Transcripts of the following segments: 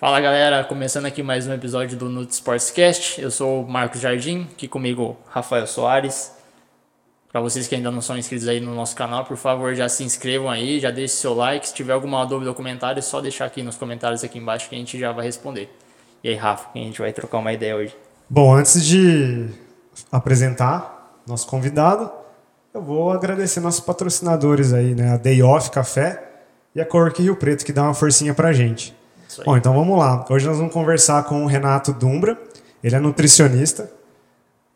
Fala galera, começando aqui mais um episódio do Nut Sportscast. Eu sou o Marcos Jardim, aqui comigo Rafael Soares. Para vocês que ainda não são inscritos aí no nosso canal, por favor, já se inscrevam aí, já deixe seu like. Se tiver alguma dúvida ou comentário, é só deixar aqui nos comentários aqui embaixo que a gente já vai responder. E aí, Rafa, quem a gente vai trocar uma ideia hoje? Bom, antes de apresentar nosso convidado, eu vou agradecer nossos patrocinadores aí, né? A Day Off Café e a Cork Rio Preto, que dá uma forcinha pra gente. Bom, então vamos lá. Hoje nós vamos conversar com o Renato Dumbra. Ele é nutricionista.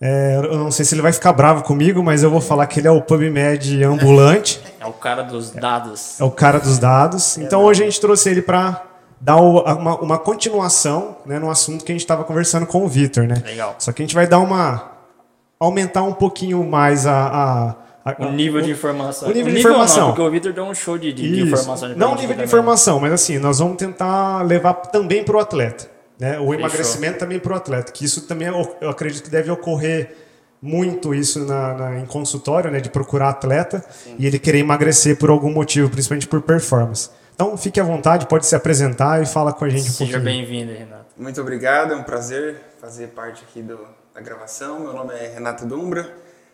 É, eu não sei se ele vai ficar bravo comigo, mas eu vou falar que ele é o PubMed ambulante. É o cara dos dados. É o cara dos dados. Então hoje a gente trouxe ele para dar uma, uma continuação né, no assunto que a gente estava conversando com o Vitor, né? Legal. Só que a gente vai dar uma aumentar um pouquinho mais a, a o nível de informação. O nível, o nível de informação. Não, porque o Vitor deu um show de, de, de informação. De não o nível de informação, mas assim, nós vamos tentar levar também para o atleta. Né? O Fechou. emagrecimento também para o atleta. Que isso também, eu acredito que deve ocorrer muito isso na, na em consultório, né? De procurar atleta Sim. e ele querer emagrecer por algum motivo, principalmente por performance. Então, fique à vontade, pode se apresentar e fala com a gente um Seja pouquinho. Seja bem-vindo, Renato. Muito obrigado, é um prazer fazer parte aqui do, da gravação. Meu nome é Renato Dumbra,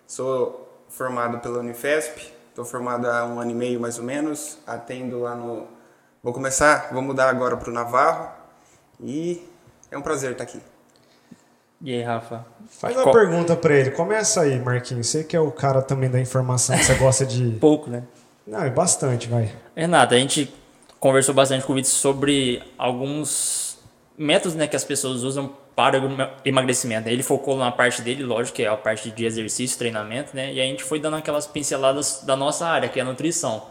sou formado pela Unifesp, estou formado há um ano e meio mais ou menos, atendo lá no... Vou começar, vou mudar agora para o Navarro e é um prazer estar aqui. E aí, Rafa? Faz uma pergunta para ele. Começa aí, Marquinhos. Você que é o cara também da informação, que você gosta de... Pouco, né? Não, é bastante, vai. Renato, a gente conversou bastante com o Vitor sobre alguns métodos né, que as pessoas usam para o emagrecimento. Ele focou na parte dele, lógico, que é a parte de exercício, treinamento, né? E a gente foi dando aquelas pinceladas da nossa área, que é a nutrição.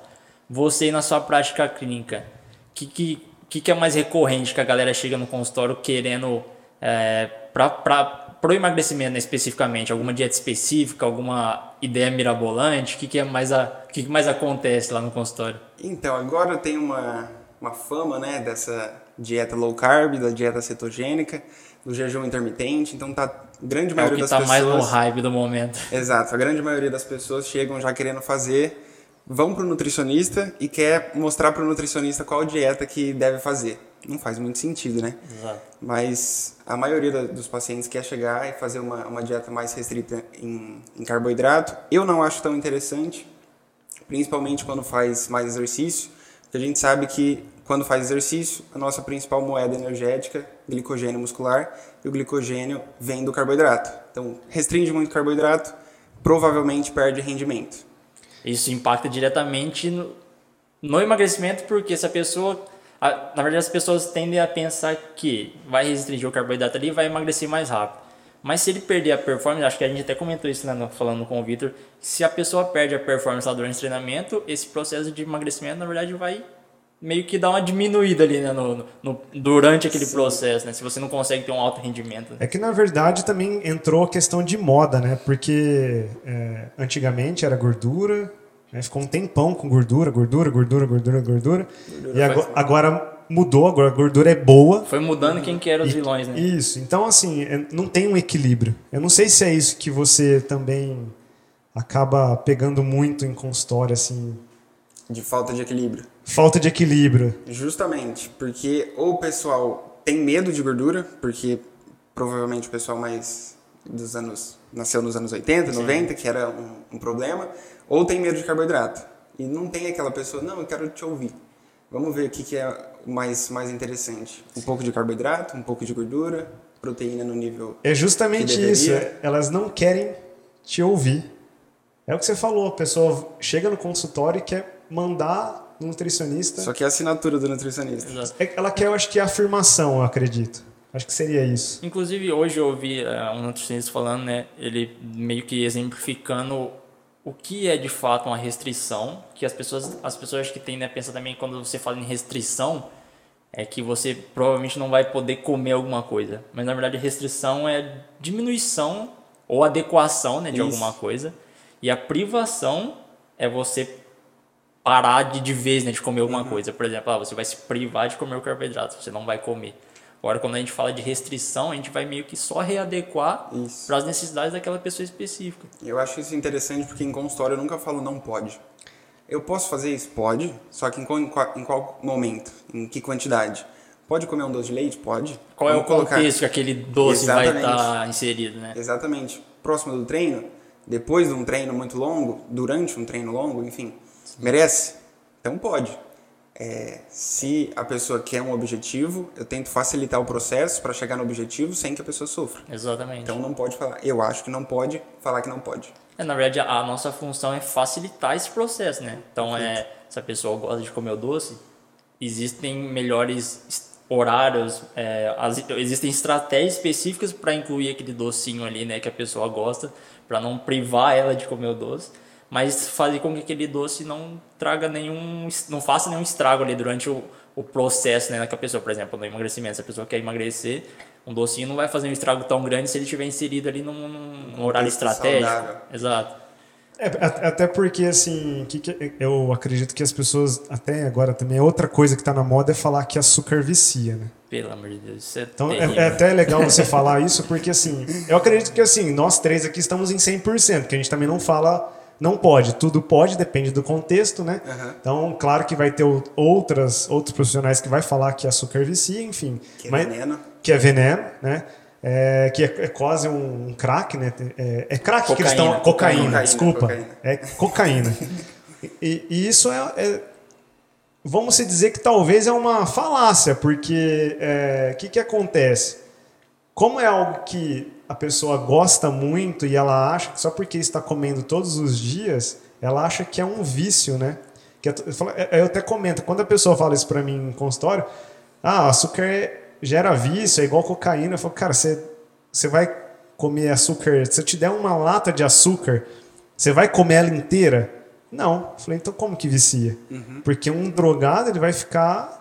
Você, na sua prática clínica, o que, que, que, é mais recorrente que a galera chega no consultório querendo é, para o emagrecimento né, especificamente? Alguma dieta específica, alguma ideia mirabolante? O que, que, é mais a, que, que mais acontece lá no consultório? Então, agora tem uma, uma fama né, dessa dieta low carb, da dieta cetogênica do jejum intermitente, então tá grande maioria é o que das tá pessoas. mais no hype do momento. Exato, a grande maioria das pessoas chegam já querendo fazer, vão pro nutricionista e quer mostrar pro nutricionista qual dieta que deve fazer. Não faz muito sentido, né? Exato. Mas a maioria da, dos pacientes quer chegar e fazer uma, uma dieta mais restrita em, em carboidrato. Eu não acho tão interessante, principalmente quando faz mais exercício, porque a gente sabe que quando faz exercício, a nossa principal moeda energética, glicogênio muscular, e o glicogênio vem do carboidrato. Então, restringe muito carboidrato, provavelmente perde rendimento. Isso impacta diretamente no, no emagrecimento, porque se a pessoa. A, na verdade, as pessoas tendem a pensar que vai restringir o carboidrato ali e vai emagrecer mais rápido. Mas se ele perder a performance, acho que a gente até comentou isso né, falando com o Victor, se a pessoa perde a performance lá durante o treinamento, esse processo de emagrecimento, na verdade, vai meio que dá uma diminuída ali, né, no, no durante aquele Sim. processo, né, se você não consegue ter um alto rendimento. Né? É que na verdade também entrou a questão de moda, né, porque é, antigamente era gordura, né, ficou um tempão com gordura, gordura, gordura, gordura, gordura, gordura e agora, agora, mudou, agora a gordura é boa. Foi mudando quem que eram os vilões, né? Isso, então assim, é, não tem um equilíbrio. Eu não sei se é isso que você também acaba pegando muito em consultório, assim... De falta de equilíbrio. Falta de equilíbrio. Justamente, porque ou o pessoal tem medo de gordura, porque provavelmente o pessoal mais dos anos nasceu nos anos 80, Sim. 90, que era um, um, problema, ou tem medo de carboidrato. E não tem aquela pessoa, não, eu quero te ouvir. Vamos ver o que, que é mais, mais interessante. Um pouco de carboidrato, um pouco de gordura, proteína no nível. É justamente isso. Elas não querem te ouvir. É o que você falou, a pessoa chega no consultório e quer mandar nutricionista. Só que é a assinatura do nutricionista. Exato. É ela quer, eu acho que, a afirmação, eu acredito. Acho que seria isso. Inclusive, hoje eu ouvi uh, um nutricionista falando, né? Ele meio que exemplificando o que é de fato uma restrição, que as pessoas, as pessoas que tendem a pensar também quando você fala em restrição, é que você provavelmente não vai poder comer alguma coisa. Mas na verdade, restrição é diminuição ou adequação né, de isso. alguma coisa. E a privação é você parar de, de vez né, de comer alguma uhum. coisa. Por exemplo, ah, você vai se privar de comer o carboidrato, você não vai comer. Agora, quando a gente fala de restrição, a gente vai meio que só readequar para as necessidades daquela pessoa específica. Eu acho isso interessante porque em consultório eu nunca falo não pode. Eu posso fazer isso? Pode, só que em qual, em qual momento? Em que quantidade? Pode comer um doce de leite? Pode. Qual é o Vamos colocar- contexto que aquele doce vai Exatamente. estar inserido, né? Exatamente. Próximo do treino, depois de um treino muito longo, durante um treino longo, enfim, merece? Então pode. É, se a pessoa quer um objetivo, eu tento facilitar o processo para chegar no objetivo sem que a pessoa sofra. Exatamente. Então não pode falar, eu acho que não pode, falar que não pode. É, na verdade, a nossa função é facilitar esse processo, né? Então, é, se a pessoa gosta de comer o doce, existem melhores es- horários, é, as- existem estratégias específicas para incluir aquele docinho ali, né, que a pessoa gosta, para não privar ela de comer o doce, mas fazer com que aquele doce não traga nenhum, não faça nenhum estrago ali durante o, o processo, né, que a pessoa, por exemplo, no emagrecimento, se a pessoa quer emagrecer, um docinho não vai fazer um estrago tão grande se ele estiver inserido ali num, num- horário estratégico. saudável. Exato. É, até porque, assim, que que- eu acredito que as pessoas, até agora também, é outra coisa que tá na moda é falar que açúcar vicia, né? Pelo amor de Deus, isso é Então é, terrível. é até legal você falar isso, porque assim, eu acredito que assim, nós três aqui estamos em 100%, que a gente também não fala, não pode, tudo pode, depende do contexto, né? Aham. Então, claro que vai ter outras, outros profissionais que vai falar que açúcar vicia, enfim. Que é mas- veneno. Que é veneno, né? É, que é, é quase um crack, né? É, é crack que eles Cocaína. estão. Cocaína, Cocaína, desculpa. cocaína. É cocaína. e, e isso é, é- Vamos se dizer que talvez é uma falácia, porque o que, que acontece? Como é algo que a pessoa gosta muito e ela acha que só porque está comendo todos os dias, ela acha que é um vício, né? Que é- eu, falo- eu até comento, quando a pessoa fala isso pra mim em consultório, ah, açúcar é- gera vício, é igual cocaína. Eu falo, cara, você, você vai comer açúcar, se eu te der uma lata de açúcar, você vai comer ela inteira? Não. Eu falei, então como que vicia? Porque um drogado ele vai ficar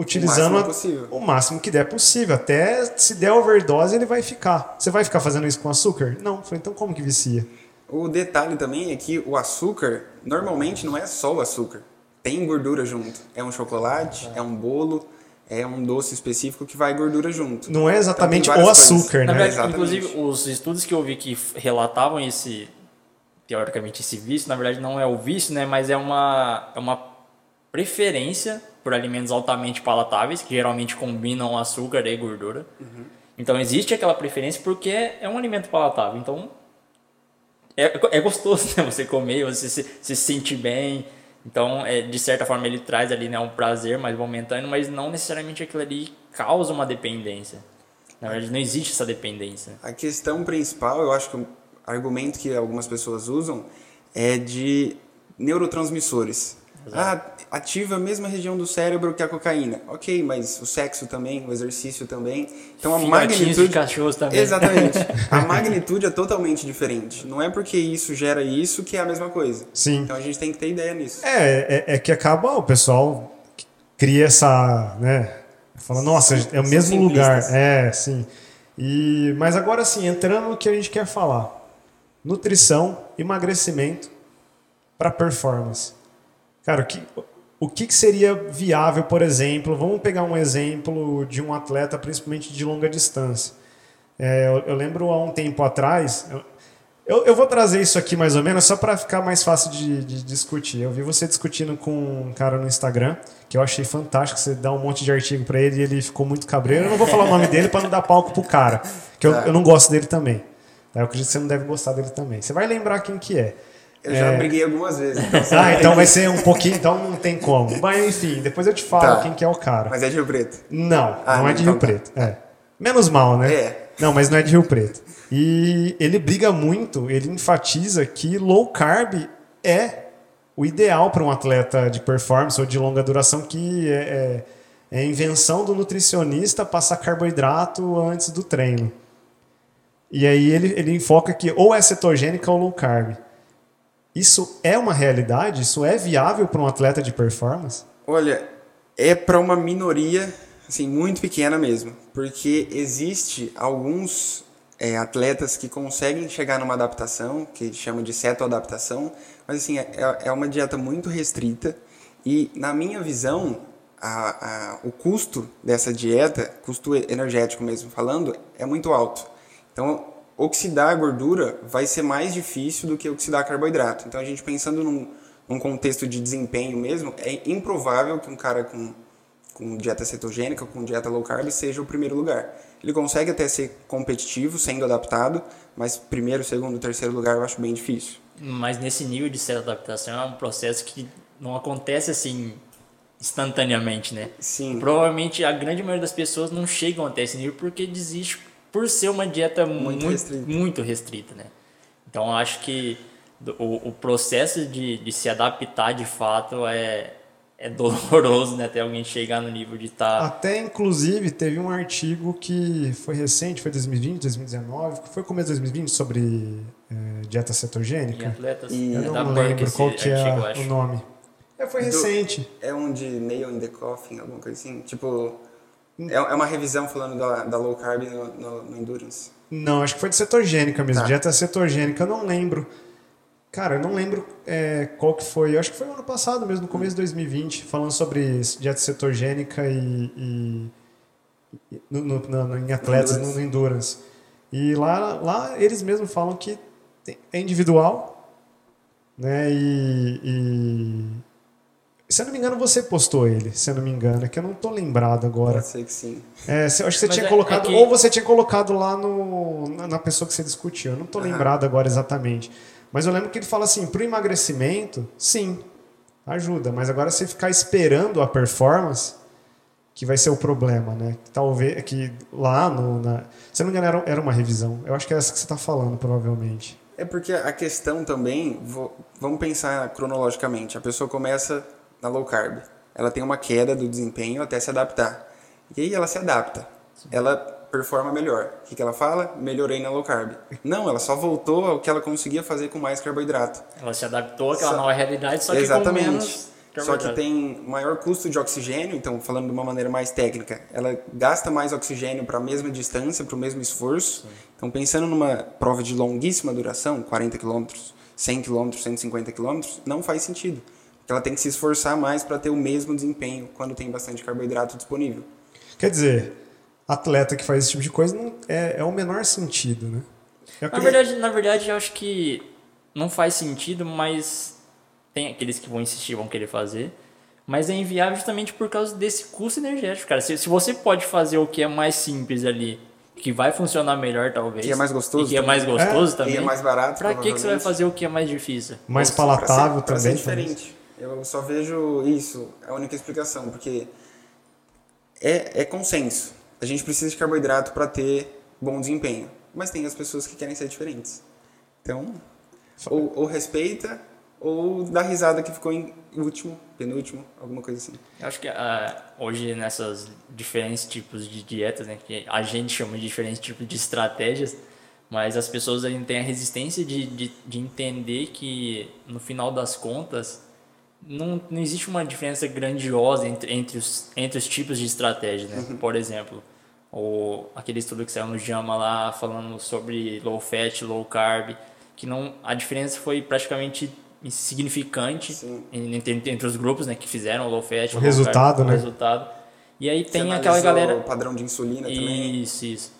utilizando máximo a- o máximo que der possível. Até se der overdose, ele vai ficar. Você vai ficar fazendo isso com açúcar? Não. Falei, então como que vicia? O detalhe também é que o açúcar, normalmente não é só o açúcar. Tem gordura junto. É um chocolate, é um bolo, é um doce específico que vai gordura junto. Não é exatamente Então, o coisas. açúcar, Na né? verdade, Exatamente. inclusive, os estudos que eu vi que relatavam esse, teoricamente, esse vício, na verdade não é o vício, né, mas é uma, é uma preferência por alimentos altamente palatáveis, que geralmente combinam açúcar e gordura. Então existe aquela preferência porque é um alimento palatável. Então é, é gostoso né, você comer, você se, se sentir bem. Então, é, de certa forma, ele traz ali né, um prazer mais momentâneo, mas não necessariamente aquilo ali causa uma dependência. Na verdade, não existe essa dependência. A questão principal, eu acho que o argumento que algumas pessoas usam é de neurotransmissores. Ah, ativa a mesma região do cérebro que a cocaína. Ok, mas o sexo também, o exercício também. Então a Filhotinhos de magnitude. cachorros também. Exatamente. A magnitude é totalmente diferente. Não é porque isso gera isso que é a mesma coisa. Sim. Então a gente tem que ter ideia nisso. É, é, é que acaba o pessoal cria essa, né? Fala, nossa, é o São mesmo lugar. É, sim. E, mas agora sim, entrando no que a gente quer falar. Nutrição, emagrecimento para performance. Cara, o que, o que que seria viável, por exemplo? Vamos pegar um exemplo de um atleta, principalmente de longa distância. É, eu, eu lembro há um tempo atrás. eu- Eu, vou trazer isso aqui mais ou menos só para ficar mais fácil de, de discutir. Eu vi você discutindo com um cara no Instagram, que eu achei fantástico. Você dá um monte de artigo para ele e ele ficou muito cabreiro. Eu não vou falar o nome dele para não dar palco pro cara, que eu, Tá. eu não gosto dele também. Tá? Eu acredito que você não deve gostar dele também. Você vai lembrar quem que é. Eu já briguei algumas vezes. então Ah, então vai ser um pouquinho, então não tem como. Mas enfim, depois eu te falo Tá. quem que é o cara. Mas é de Rio Preto. Não, Ah, não é de então Rio tá. Preto. É. Menos mal, né? É. Não, mas não é de Rio Preto. E ele briga muito, ele enfatiza que low carb é o ideal para um atleta de performance ou de longa duração, que é, é, é invenção do nutricionista passar carboidrato antes do treino. E aí ele, ele enfoca que ou é cetogênica ou low carb. Isso é uma realidade? Isso é viável para um atleta de performance? Olha, é para uma minoria, assim, muito pequena mesmo, porque existe alguns é, atletas que conseguem chegar numa adaptação, que chama de cetoadaptação, mas assim, é, é uma dieta muito restrita e, na minha visão, a, a, o custo dessa dieta, custo energético mesmo falando, é muito alto. Então, oxidar a gordura vai ser mais difícil do que oxidar carboidrato. Então, a gente pensando num, num contexto de desempenho mesmo, é improvável que um cara com, com dieta cetogênica, com dieta low carb, seja o primeiro lugar. Ele consegue até ser competitivo, sendo adaptado, mas primeiro, segundo, terceiro lugar eu acho bem difícil. Mas nesse nível de ser adaptação é um processo que não acontece assim instantaneamente, né? Sim. Provavelmente a grande maioria das pessoas não chegam até esse nível porque desiste por ser uma dieta muito, muito, restrita. Muito restrita né? Então eu acho que o, o processo de, de se adaptar de fato é, é doloroso, né? Até alguém chegar no nível de estar. Tá... Até, inclusive, teve um artigo que foi recente, foi 2020, 2019, que foi começo de 2020, sobre é, dieta cetogênica. Em atletas. E eu não lembro qual que é artigo, o nome. É, foi recente. é um de nail in the coffin, alguma coisa assim? Tipo, é, é uma revisão falando da, da low carb no, no, no, endurance. Não, acho que foi de cetogênica mesmo, tá. dieta cetogênica, eu não lembro. Cara, eu não lembro é, qual que foi. Eu acho que foi ano passado mesmo, no começo de 2020, falando sobre dieta cetogênica e, e no, no, no, em atletas endurance. no endurance. E lá, lá eles mesmos falam que é individual, né? E, e, se eu não me engano, você postou ele, se eu não me engano, é que eu não tô lembrado agora. Pode ser que sim. É, eu acho que você Mas tinha é, colocado, é que... ou você tinha colocado lá no, na pessoa que você discutiu, eu não tô uhum. lembrado agora exatamente. Mas eu lembro que ele fala assim, para o emagrecimento, sim, ajuda. Mas agora você ficar esperando a performance, que vai ser o problema, né? Talvez que lá no, na, se não me engano era, era uma revisão. Eu acho que é essa que você está falando, provavelmente. É porque a questão também, vou, vamos pensar cronologicamente. A pessoa começa na low carb, ela tem uma queda do desempenho até se adaptar. E aí ela se adapta. Ela performa melhor. O que, que ela fala? Melhorei na low carb. Não, ela só voltou ao que ela conseguia fazer com mais carboidrato. Ela se adaptou àquela só... nova realidade, só que Exatamente. com menos só que tem maior custo de oxigênio, então falando de uma maneira mais técnica, ela gasta mais oxigênio para a mesma distância, para o mesmo esforço. Sim. Então pensando numa prova de longuíssima duração, 40 km, 100 km, 150 km, não faz sentido. Porque ela tem que se esforçar mais para ter o mesmo desempenho quando tem bastante carboidrato disponível. Quer dizer, atleta que faz esse tipo de coisa não, é, é o menor sentido, né? É na, verdade, na verdade, eu acho que não faz sentido, mas tem aqueles que vão insistir, vão querer fazer. Mas é inviável justamente por causa desse custo energético, cara. Se, se você pode fazer o que é mais simples ali, que vai funcionar melhor, talvez. Que é mais gostoso. E que é mais gostoso é, também. E é mais barato. Pra que, que você vai fazer o que é mais difícil? Mais palatável pra ser, também. Pra ser diferente. Eu só vejo isso, é a única explicação, porque é, é consenso a gente precisa de carboidrato para ter bom desempenho. Mas tem as pessoas que querem ser diferentes. Então, ou, ou respeita ou dá risada que ficou em último, penúltimo, alguma coisa assim. Eu acho que uh, hoje nessas diferentes tipos de dietas, né, que a gente chama de diferentes tipos de estratégias, mas as pessoas ainda têm a resistência de, de, de entender que no final das contas não, não existe uma diferença grandiosa entre, entre, os, entre os tipos de estratégia, né? Uhum. Por exemplo, o, aquele estudo que saiu no JAMA lá falando sobre low fat, low carb, que não a diferença foi praticamente insignificante entre, entre, os grupos, né, que fizeram low fat, o low resultado, carb, né? O resultado. E aí tem aquela galera o padrão de insulina isso, também. Isso, isso.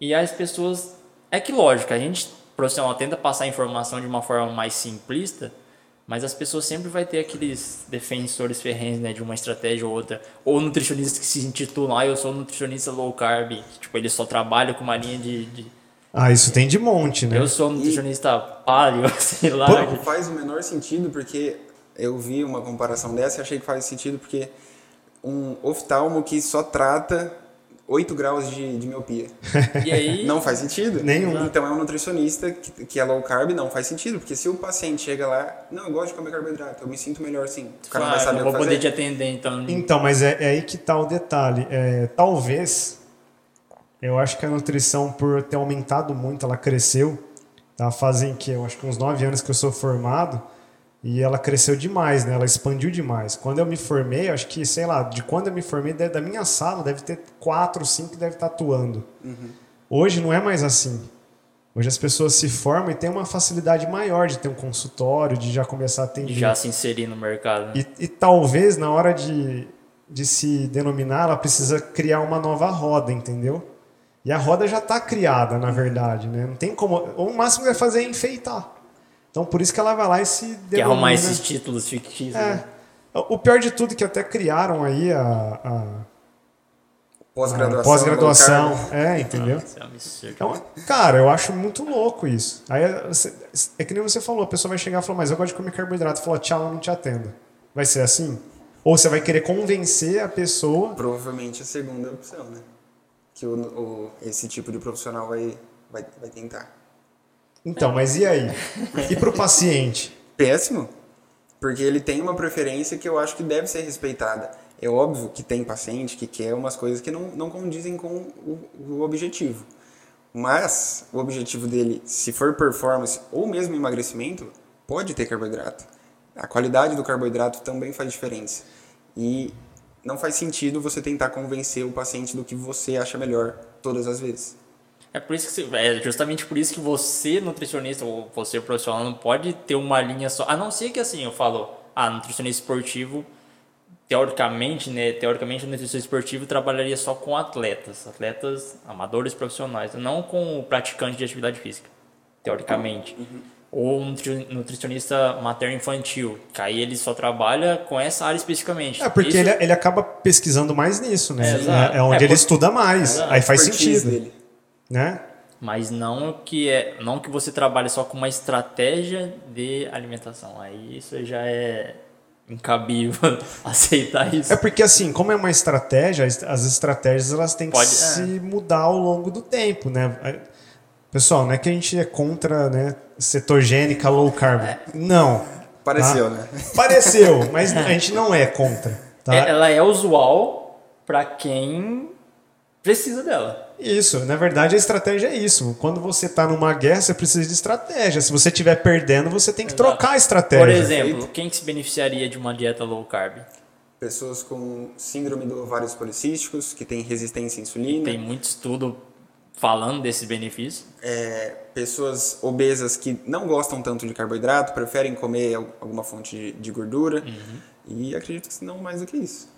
E as pessoas é que lógico, a gente profissional tenta passar a informação de uma forma mais simplista, mas as pessoas sempre vai ter aqueles defensores ferrenhos, né, de uma estratégia ou outra. Ou nutricionistas que se intitulam, ah, eu sou nutricionista low carb. Que, tipo, ele só trabalha com uma linha de, de... Ah, isso tem de monte, né? Eu sou nutricionista e... paleo, sei lá. Pô, faz o menor sentido, porque eu vi uma comparação dessa e achei que faz sentido, porque um oftalmo que só trata 8 graus de, de miopia. E aí? Não faz sentido. Nenhum. Então é um nutricionista que, que é low carb, não faz sentido. Porque se o paciente chega lá, não, eu gosto de comer carboidrato, eu me sinto melhor assim. O cara ah, vai saber eu vou poder te atender então. Então, mas é, é aí que tá o detalhe. É, talvez, eu acho que a nutrição, por ter aumentado muito, ela cresceu. Tá? Fazem que eu acho que uns 9 anos que eu sou formado. E ela cresceu demais, né? Ela expandiu demais. Quando eu me formei, acho que, sei lá, de quando eu me formei, da minha sala, deve ter quatro, cinco que deve estar atuando. Uhum. Hoje não é mais assim. Hoje as pessoas se formam e têm uma facilidade maior de ter um consultório, de já começar a atender. De já se inserir no mercado. Né? E, e, talvez na hora de, de se denominar, ela precisa criar uma nova roda, entendeu? E a roda já está criada, na verdade, né? Não tem como. O máximo que vai fazer é enfeitar. Então por isso que ela vai lá e se. Quer arrumar esses títulos fictícios. É. Né? O pior de tudo é que até criaram aí a, a Pós-graduação. pós-graduação. É, entendeu? É. Então, cara, eu acho muito louco isso. Aí é, você- é que nem você falou, a pessoa vai chegar e falar, mas eu gosto de comer carboidrato. Fala, tchau, eu não te atendo. Vai ser assim? Ou você vai querer convencer a pessoa. Provavelmente a segunda opção, né? Que o, o- esse tipo de profissional vai, vai, vai tentar. Então, mas e aí? E pro paciente? Péssimo, porque ele tem uma preferência que eu acho que deve ser respeitada. É óbvio que tem paciente que quer umas coisas que não, não condizem com o, o objetivo. Mas o objetivo dele, se for performance ou mesmo emagrecimento, pode ter carboidrato. A qualidade do carboidrato também faz diferença. E não faz sentido você tentar convencer o paciente do que você acha melhor todas as vezes. É por isso que você- é justamente por isso que você nutricionista ou você profissional não pode ter uma linha só. A não ser que assim, eu falo, ah, nutricionista esportivo, teoricamente, né, teoricamente o nutricionista esportivo trabalharia só com atletas, atletas amadores profissionais, não com o praticante de atividade física, teoricamente. Ou um nutri- nutricionista materno infantil, que aí ele só trabalha com essa área especificamente. É, porque Isso- ele, ele acaba pesquisando mais nisso, né? É. É, é onde É, ele por- estuda mais. Exato. Aí faz sentido. dele. Né? Mas não que é, não que você trabalhe só com uma estratégia de alimentação. Aí isso já é incabível aceitar isso. É porque assim, como é uma estratégia, as- as estratégias elas têm que Pode- é. se mudar ao longo do tempo, né? É, Pessoal, não é que a gente é contra, né, cetogênica, low carb. Não. Pareceu, tá? né? Pareceu, mas a gente não é contra, tá? É- ela é usual para quem precisa dela. Isso, na verdade a estratégia é isso. Quando você está numa guerra, você precisa de estratégia. Se você estiver perdendo, você tem que Exato. trocar a estratégia. Por exemplo, quem que se beneficiaria de uma dieta low carb? Pessoas com síndrome do ovários policísticos, que tem resistência à insulina. Tem muito estudo falando desses benefícios. é, pessoas obesas que não gostam tanto de carboidrato, preferem comer al- alguma fonte de, de gordura. Uhum. E acredito que não mais do que isso.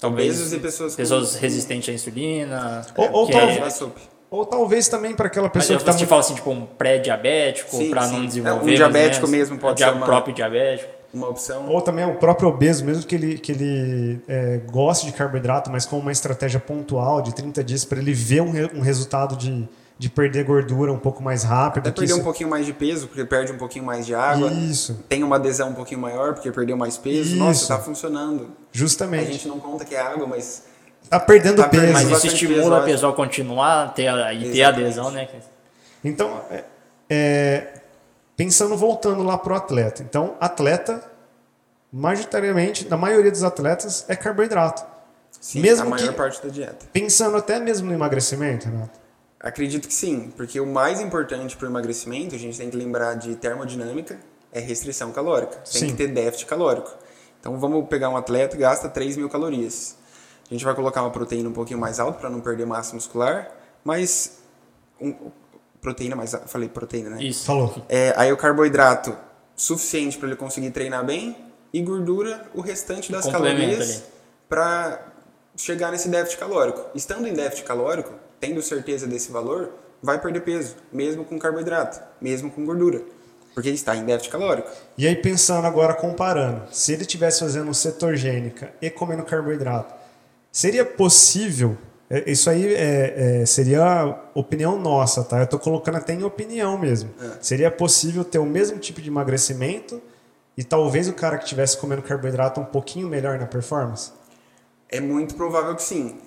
Talvez e pessoas com- pessoas resistentes à insulina. Ou- ou que talvez- é-. Ou talvez também para aquela Mas pessoa que está te muito falo assim, tipo um pré-diabético, para não É, desenvolver. um diabético mesmo pode Dia- ser uma- próprio diabético. Uma opção. Ou também o próprio obeso, mesmo que ele, que ele é, goste de carboidrato, mas com uma estratégia pontual de 30 dias para ele ver um, re- um resultado de, de perder gordura um pouco mais rápido. Até perder isso- um pouquinho mais de peso, porque perde um pouquinho mais de água. Isso, Tem uma adesão um pouquinho maior, porque perdeu mais peso. Isso. Nossa, tá funcionando. A justamente. gente não conta que é água, mas Tá perdendo Tá peso. Mas isso estimula peso, a eu pessoa a continuar a ter, a- e ter adesão, né? Então, é, é, pensando, voltando lá pro atleta. Então, atleta, majoritariamente, na maioria dos atletas, é carboidrato. sim, Mesmo a maior que- parte da dieta. Pensando até mesmo no emagrecimento, Renato. Acredito que sim, porque o mais importante para o emagrecimento, a gente tem que lembrar de termodinâmica, é restrição calórica. Tem Sim. que ter déficit calórico. Então vamos pegar um atleta que gasta 3 mil calorias. A gente vai colocar uma proteína um pouquinho mais alta para não perder massa muscular, mas. Um, proteína mais. alta, Falei proteína, né? Isso. Falou. É, aí o carboidrato suficiente para ele conseguir treinar bem e gordura o restante das calorias para chegar nesse déficit calórico. Estando em déficit calórico, tendo certeza desse valor, vai perder peso, mesmo com carboidrato, mesmo com gordura, porque ele está em déficit calórico. E aí, pensando agora, comparando, se ele estivesse fazendo cetogênica e comendo carboidrato, seria possível? é, Isso aí é, é, seria opinião nossa, tá? Eu tô colocando até em opinião mesmo. Seria possível ter o mesmo tipo de emagrecimento e talvez o cara que estivesse comendo carboidrato um pouquinho melhor na performance? É muito provável que sim.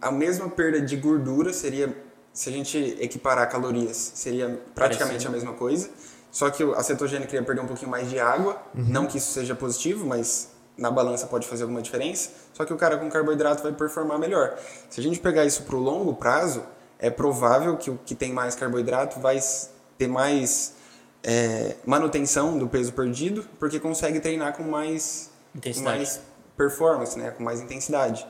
A mesma perda de gordura seria, se a gente equiparar calorias, seria praticamente Parecido. a mesma coisa. Só que o- a cetogênica ia perder um pouquinho mais de água. Não que isso seja positivo, mas na balança pode fazer alguma diferença. Só que o cara com carboidrato vai performar melhor. Se a gente pegar isso para o longo prazo, é provável que o que tem mais carboidrato vai ter mais é, manutenção do peso perdido, porque consegue treinar com mais, Intensidade. mais performance, né? com mais intensidade.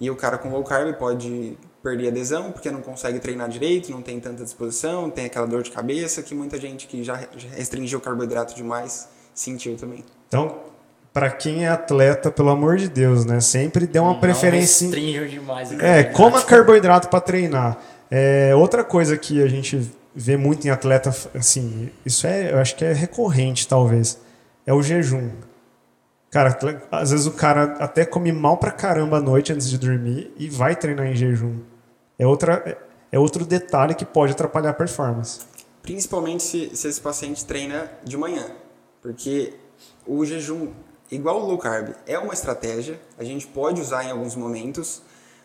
E o cara com low carb pode perder adesão porque não consegue treinar direito, não tem tanta disposição, tem aquela dor de cabeça que muita gente que já restringiu o carboidrato demais sentiu também. Então, para quem é atleta, pelo amor de Deus, né? Sempre dê uma Não preferência. restringam demais. o É, coma carboidrato para treinar. É, outra coisa que a gente vê muito em atleta, assim, isso é, eu acho que é recorrente talvez, é o jejum. Cara, às vezes o cara até come mal pra caramba à noite antes de dormir e vai treinar em jejum. É, outra, é outro detalhe que pode atrapalhar a performance. Principalmente se, se esse paciente treina de manhã. Porque o jejum, igual o low carb, é uma estratégia, a gente pode usar em alguns momentos,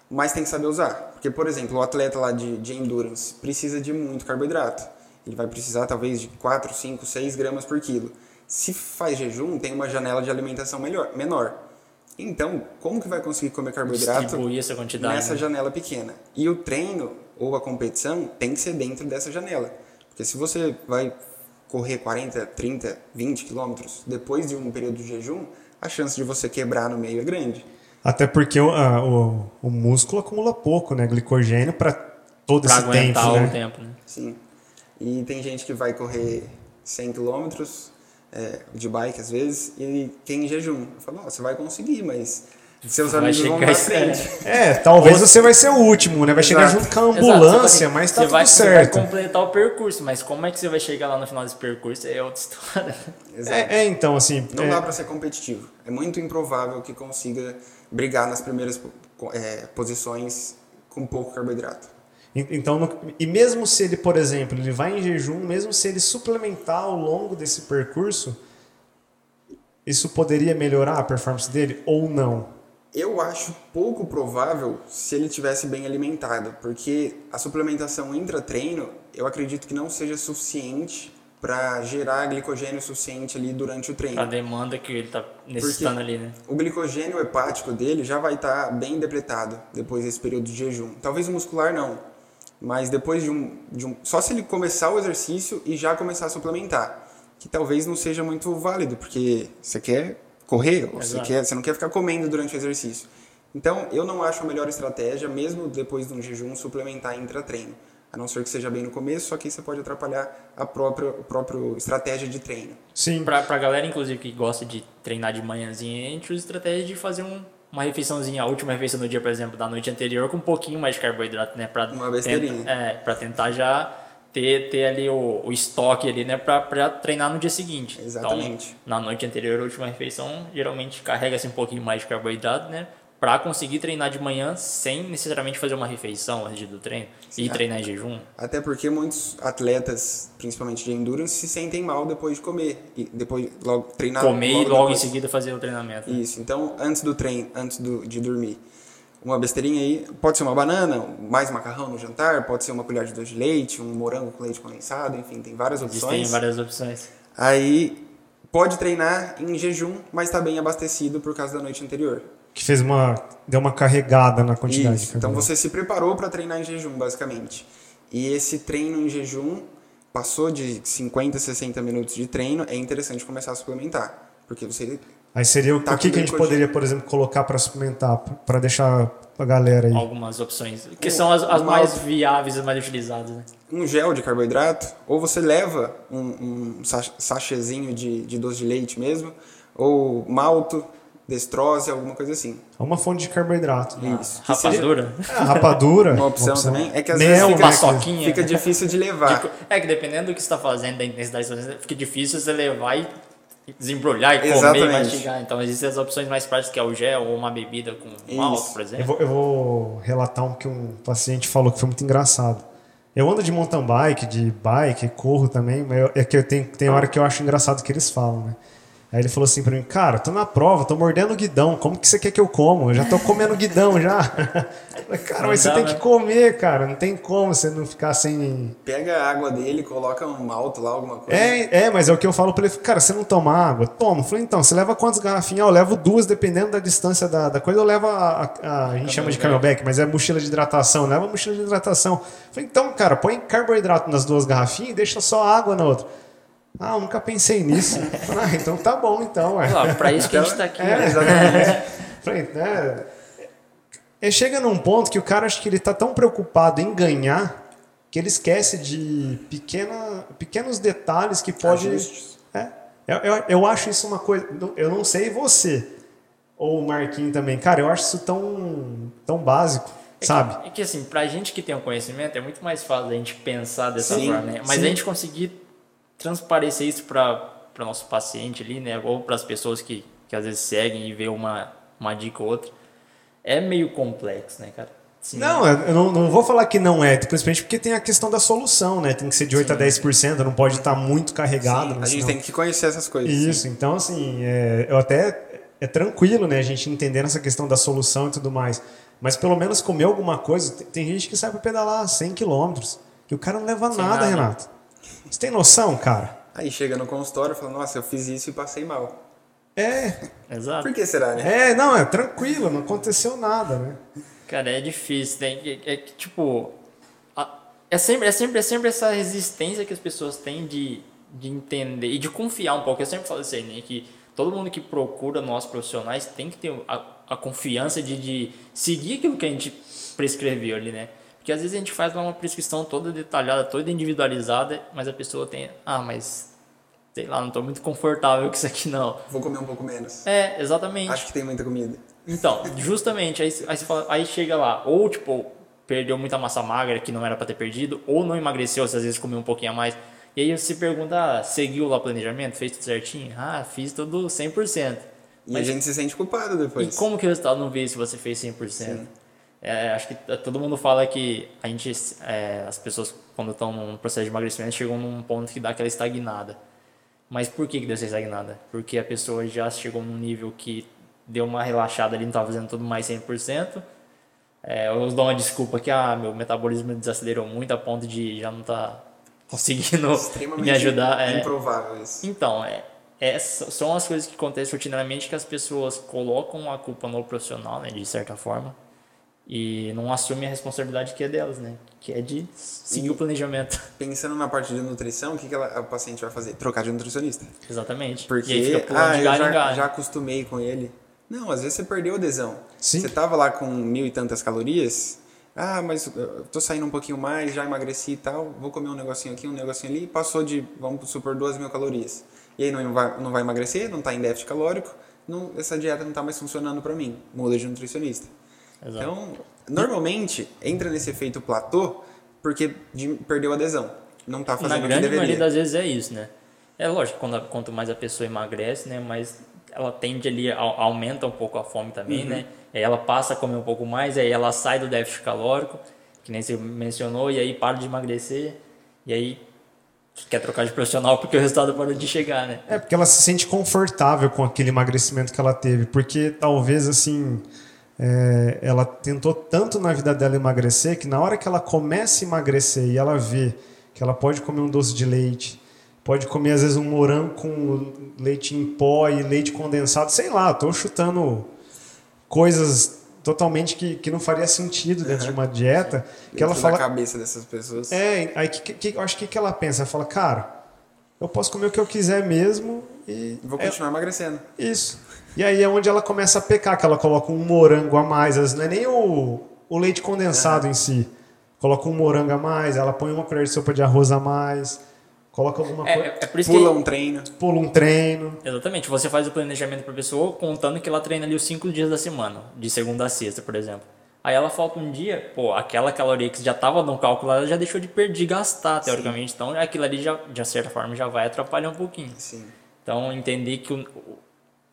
mas tem que saber usar. Porque, por exemplo, o atleta lá de, de endurance precisa de muito carboidrato. Ele vai precisar talvez de 4, 5, 6 gramas por quilo. Se faz jejum, tem uma janela de alimentação melhor, menor. Então, como que vai conseguir comer carboidrato essa quantidade, nessa né? janela pequena? E o treino ou a competição tem que ser dentro dessa janela. Porque se você vai correr 40, 30, 20 quilômetros depois de um período de jejum, a chance de você quebrar no meio é grande. Até porque o, a, o, o músculo acumula pouco, né? Glicogênio para todo pra esse tempo, né? o tempo, né? Sim. E tem gente que vai correr 100 quilômetros é, de bike às vezes e tem jejum. Eu falo, "Nossa, você vai conseguir, mas seus Vai amigos vão frente. É, talvez você vai ser o último, né? Vai chegar Exato. junto com a ambulância, mas tá você tudo vai, você certo. vai completar o percurso, mas como é que você vai chegar lá no final desse percurso é outra história. Exato. É, é, então, assim. Não é, dá para ser competitivo. É muito improvável que consiga brigar nas primeiras é, posições com pouco carboidrato. En- Então, no- e mesmo se ele, por exemplo, ele vai em jejum, mesmo se ele suplementar ao longo desse percurso, isso poderia melhorar a performance dele ou não? Eu acho pouco provável se ele tivesse bem alimentado, porque a suplementação intra-treino, eu acredito que não seja suficiente para gerar glicogênio suficiente ali durante o treino. A demanda que ele tá necessitando ali, né? O glicogênio hepático dele já vai estar bem depletado depois desse período de jejum. Talvez o muscular não, mas depois de um, de um. Só se ele começar o exercício e já começar a suplementar. Que talvez não seja muito válido, porque você quer correr, ou você, quer, você não quer ficar comendo durante o exercício. Então, eu não acho a melhor estratégia, mesmo depois de um jejum, suplementar intra-treino. A não ser que seja bem no começo, só que isso pode atrapalhar a própria, a própria estratégia de treino. Sim. Pra, pra galera, inclusive, que gosta de treinar de manhãzinha, a gente usa estratégia de fazer um, uma refeiçãozinha, a última refeição do dia, por exemplo, da noite anterior, com um pouquinho mais de carboidrato, né? Pra Uma besteirinha. tenta- é, pra tentar já ter, ter ali o, o estoque ali, né? Pra, pra treinar no dia seguinte. Exatamente. Então, na noite anterior, a última refeição, geralmente carrega-se um pouquinho mais de carboidrato, né? Pra conseguir treinar de manhã sem necessariamente fazer uma refeição antes do treino e treinar em jejum. Até porque muitos atletas, principalmente de endurance, se sentem mal depois de comer e depois logo treinar Comer e logo em depois. seguida fazer o treinamento. né? Isso. Então, antes do treino, antes do, de dormir, uma besteirinha aí, pode ser uma banana, mais macarrão no jantar, pode ser uma colher de doce de leite, um morango com leite condensado, enfim, tem várias Existem opções. várias opções. Aí pode treinar em jejum, mas está bem abastecido por causa da noite anterior. Que fez uma. Deu uma carregada na quantidade de Isso. Então carboidrato. você se preparou para treinar em jejum, basicamente. E esse treino em jejum passou de 50, 60 minutos de treino, é interessante começar a suplementar. Porque você. Aí seria o, Tá o que, que a gente poderia, por exemplo, colocar para suplementar, para deixar a galera aí. algumas opções, que são as, as Uma- mais viáveis e mais utilizadas. Né? Um gel de carboidrato, ou você leva um, um sach- sachêzinho de, de doce de leite mesmo, ou malto, destrose, alguma coisa assim. É uma fonte de carboidrato. né? Isso. Que seja Rapadura. É, rapadura. Uma opção também. É que às Mel, vezes fica, paçoquinha. fica difícil de levar. É que dependendo do que você está fazendo, da intensidade que você tá fazendo, fica difícil você levar e desembrulhar e comer e Exatamente. mastigar. Então existem as opções mais práticas, que é o gel ou uma bebida com malto, por Eu exemplo. vou, eu vou relatar um que um paciente falou que foi muito engraçado. Eu ando de mountain bike, de bike, corro também, mas eu- é que eu tenho, tem hora que eu acho engraçado que eles falam, né? Aí ele falou assim pra mim, cara, tô na prova, tô mordendo guidão, como que você quer que eu como? Eu já tô comendo guidão já. Falei, cara, mas você tem que comer, cara, não tem como você não ficar sem... Pega a água dele, coloca um malto lá, alguma coisa. É, é, mas é o que eu falo pra ele, cara, você não toma água? Toma. Eu falei, então, você leva quantas garrafinhas? Ah, Eu levo duas, dependendo da distância da, da coisa, eu levo a, a- a- a gente chama de camelback, mas é mochila de hidratação, leva a mochila de hidratação. Eu falei, então, cara, põe carboidrato nas duas garrafinhas e deixa só água na outra. Ah, nunca pensei nisso. Ah, então tá bom, então. Claro, pra isso que a gente tá aqui. É, né? exatamente. Falei, né? É, chega num ponto que o cara acha que ele tá tão preocupado em ganhar que ele esquece de pequena, pequenos detalhes que pode. É, eu, eu, eu acho isso uma coisa. Eu não sei você, ou o Marquinho também. Cara, eu acho isso tão, tão básico, sabe? É que assim, pra gente que tem o conhecimento, é muito mais fácil a gente pensar dessa Sim, forma, né? Mas sim. a gente conseguir transparecer isso para o nosso paciente ali, né? Ou para as pessoas que, que às vezes seguem e vê uma, uma dica ou outra. É meio complexo, né, cara? Sim. Não, eu não, não vou falar que não é, principalmente porque tem a questão da solução, né? Tem que ser de 8 Sim. a 10%, não pode estar muito carregado. Sim, né? a gente Senão... tem que conhecer essas coisas. Isso, então assim, é, eu até é tranquilo, né, a gente entendendo essa questão da solução e tudo mais. Mas pelo menos comer alguma coisa, tem gente que sai para pedalar 100 quilômetros, que o cara não leva nada, nada, Renato. Você tem noção, cara? Aí chega no consultório e fala, nossa, eu fiz isso e passei mal. É. Exato. Por que será, né? É, não, é tranquilo, não aconteceu nada, né? Cara, é difícil, né? É que, tipo, é sempre, é, sempre, é sempre essa resistência que as pessoas têm de, de entender e de confiar um pouco. Eu sempre falo isso aí, né? Que todo mundo que procura nós profissionais tem que ter a, a confiança de, de seguir aquilo que a gente prescreveu ali, né? Porque às vezes a gente faz uma prescrição toda detalhada, toda individualizada, mas a pessoa tem, ah, mas sei lá, não estou muito confortável com isso aqui não. Vou comer um pouco menos. É, exatamente. Acho que tem muita comida. Então, justamente, aí, aí, fala, aí chega lá, ou tipo, perdeu muita massa magra que não era para ter perdido, ou não emagreceu, se às vezes comeu um pouquinho a mais. E aí você pergunta, ah, seguiu lá o planejamento, fez tudo certinho? Ah, fiz tudo 100%. E Mas, a gente se sente culpado depois. E como que o resultado não veio se você fez 100%? É, acho que todo mundo fala que a gente, é, as pessoas quando estão num processo de emagrecimento chegam num ponto que dá aquela estagnada. Mas por que, que deu essa estagnada? Porque a pessoa já chegou num nível que deu uma relaxada ali, não estava fazendo tudo mais 100%. É, eu dou uma desculpa que ah, meu metabolismo desacelerou muito a ponto de já não estar tá conseguindo me ajudar. É improvável isso. Então, é, é, são as coisas que acontecem rotineiramente que as pessoas colocam a culpa no profissional, né, de certa forma, e não assumem a responsabilidade que é delas, né, que é de seguir e o planejamento. Pensando na parte de nutrição, o que, que ela, o paciente vai fazer? Trocar de nutricionista. Exatamente. Porque, ah, eu já, já acostumei com ele não, às vezes você perdeu a adesão. Sim. Você tava lá com mil e tantas calorias. Ah, mas eu tô saindo um pouquinho mais, já emagreci e tal. Vou comer um negocinho aqui, um negocinho ali. Passou de, vamos supor, duas mil calorias. E aí não vai, não vai emagrecer, não tá em déficit calórico. Não, essa dieta não tá mais funcionando para mim. Muda de nutricionista. Exato. Então, normalmente, entra nesse efeito platô porque de, perdeu a adesão. Não tá fazendo Na grande maioria das vezes é isso, né? É lógico, quando, quanto mais a pessoa emagrece, né, mais ela tende ali, aumenta um pouco a fome também, uhum. né? Aí ela passa a comer um pouco mais, aí ela sai do déficit calórico, que nem você mencionou, e aí para de emagrecer, e aí quer trocar de profissional porque o resultado parou de chegar, né? É, porque ela se sente confortável com aquele emagrecimento que ela teve, porque talvez assim. É, ela tentou tanto na vida dela emagrecer que na hora que ela começa a emagrecer e ela vê que ela pode comer um doce de leite, Pode comer, às vezes, um morango com leite em pó e leite condensado. Sei lá, estou chutando coisas totalmente que, que não faria sentido dentro uhum. de uma dieta. Sim. Que ela fala. cabeça dessas pessoas. É, aí que, que, eu acho que, que ela pensa? Ela fala, cara, eu posso comer o que eu quiser mesmo e. Vou continuar é, emagrecendo. Isso. E aí é onde ela começa a pecar, que ela coloca um morango a mais. Às vezes não é nem o, o leite condensado uhum. em si. Coloca um morango a mais, ela põe uma colher de sopa de arroz a mais Coloca alguma é, coisa. É, é por isso pula que... um treino. Pula um treino. Exatamente. Você faz o planejamento para a pessoa contando que ela treina ali os cinco dias da semana, de segunda a sexta, por exemplo. Aí ela falta um dia, pô, aquela caloria que já estava no cálculo, ela já deixou de perder, de gastar, teoricamente. Sim. Então aquilo ali, já, de certa forma, já vai atrapalhar um pouquinho. Sim. Então entender que o,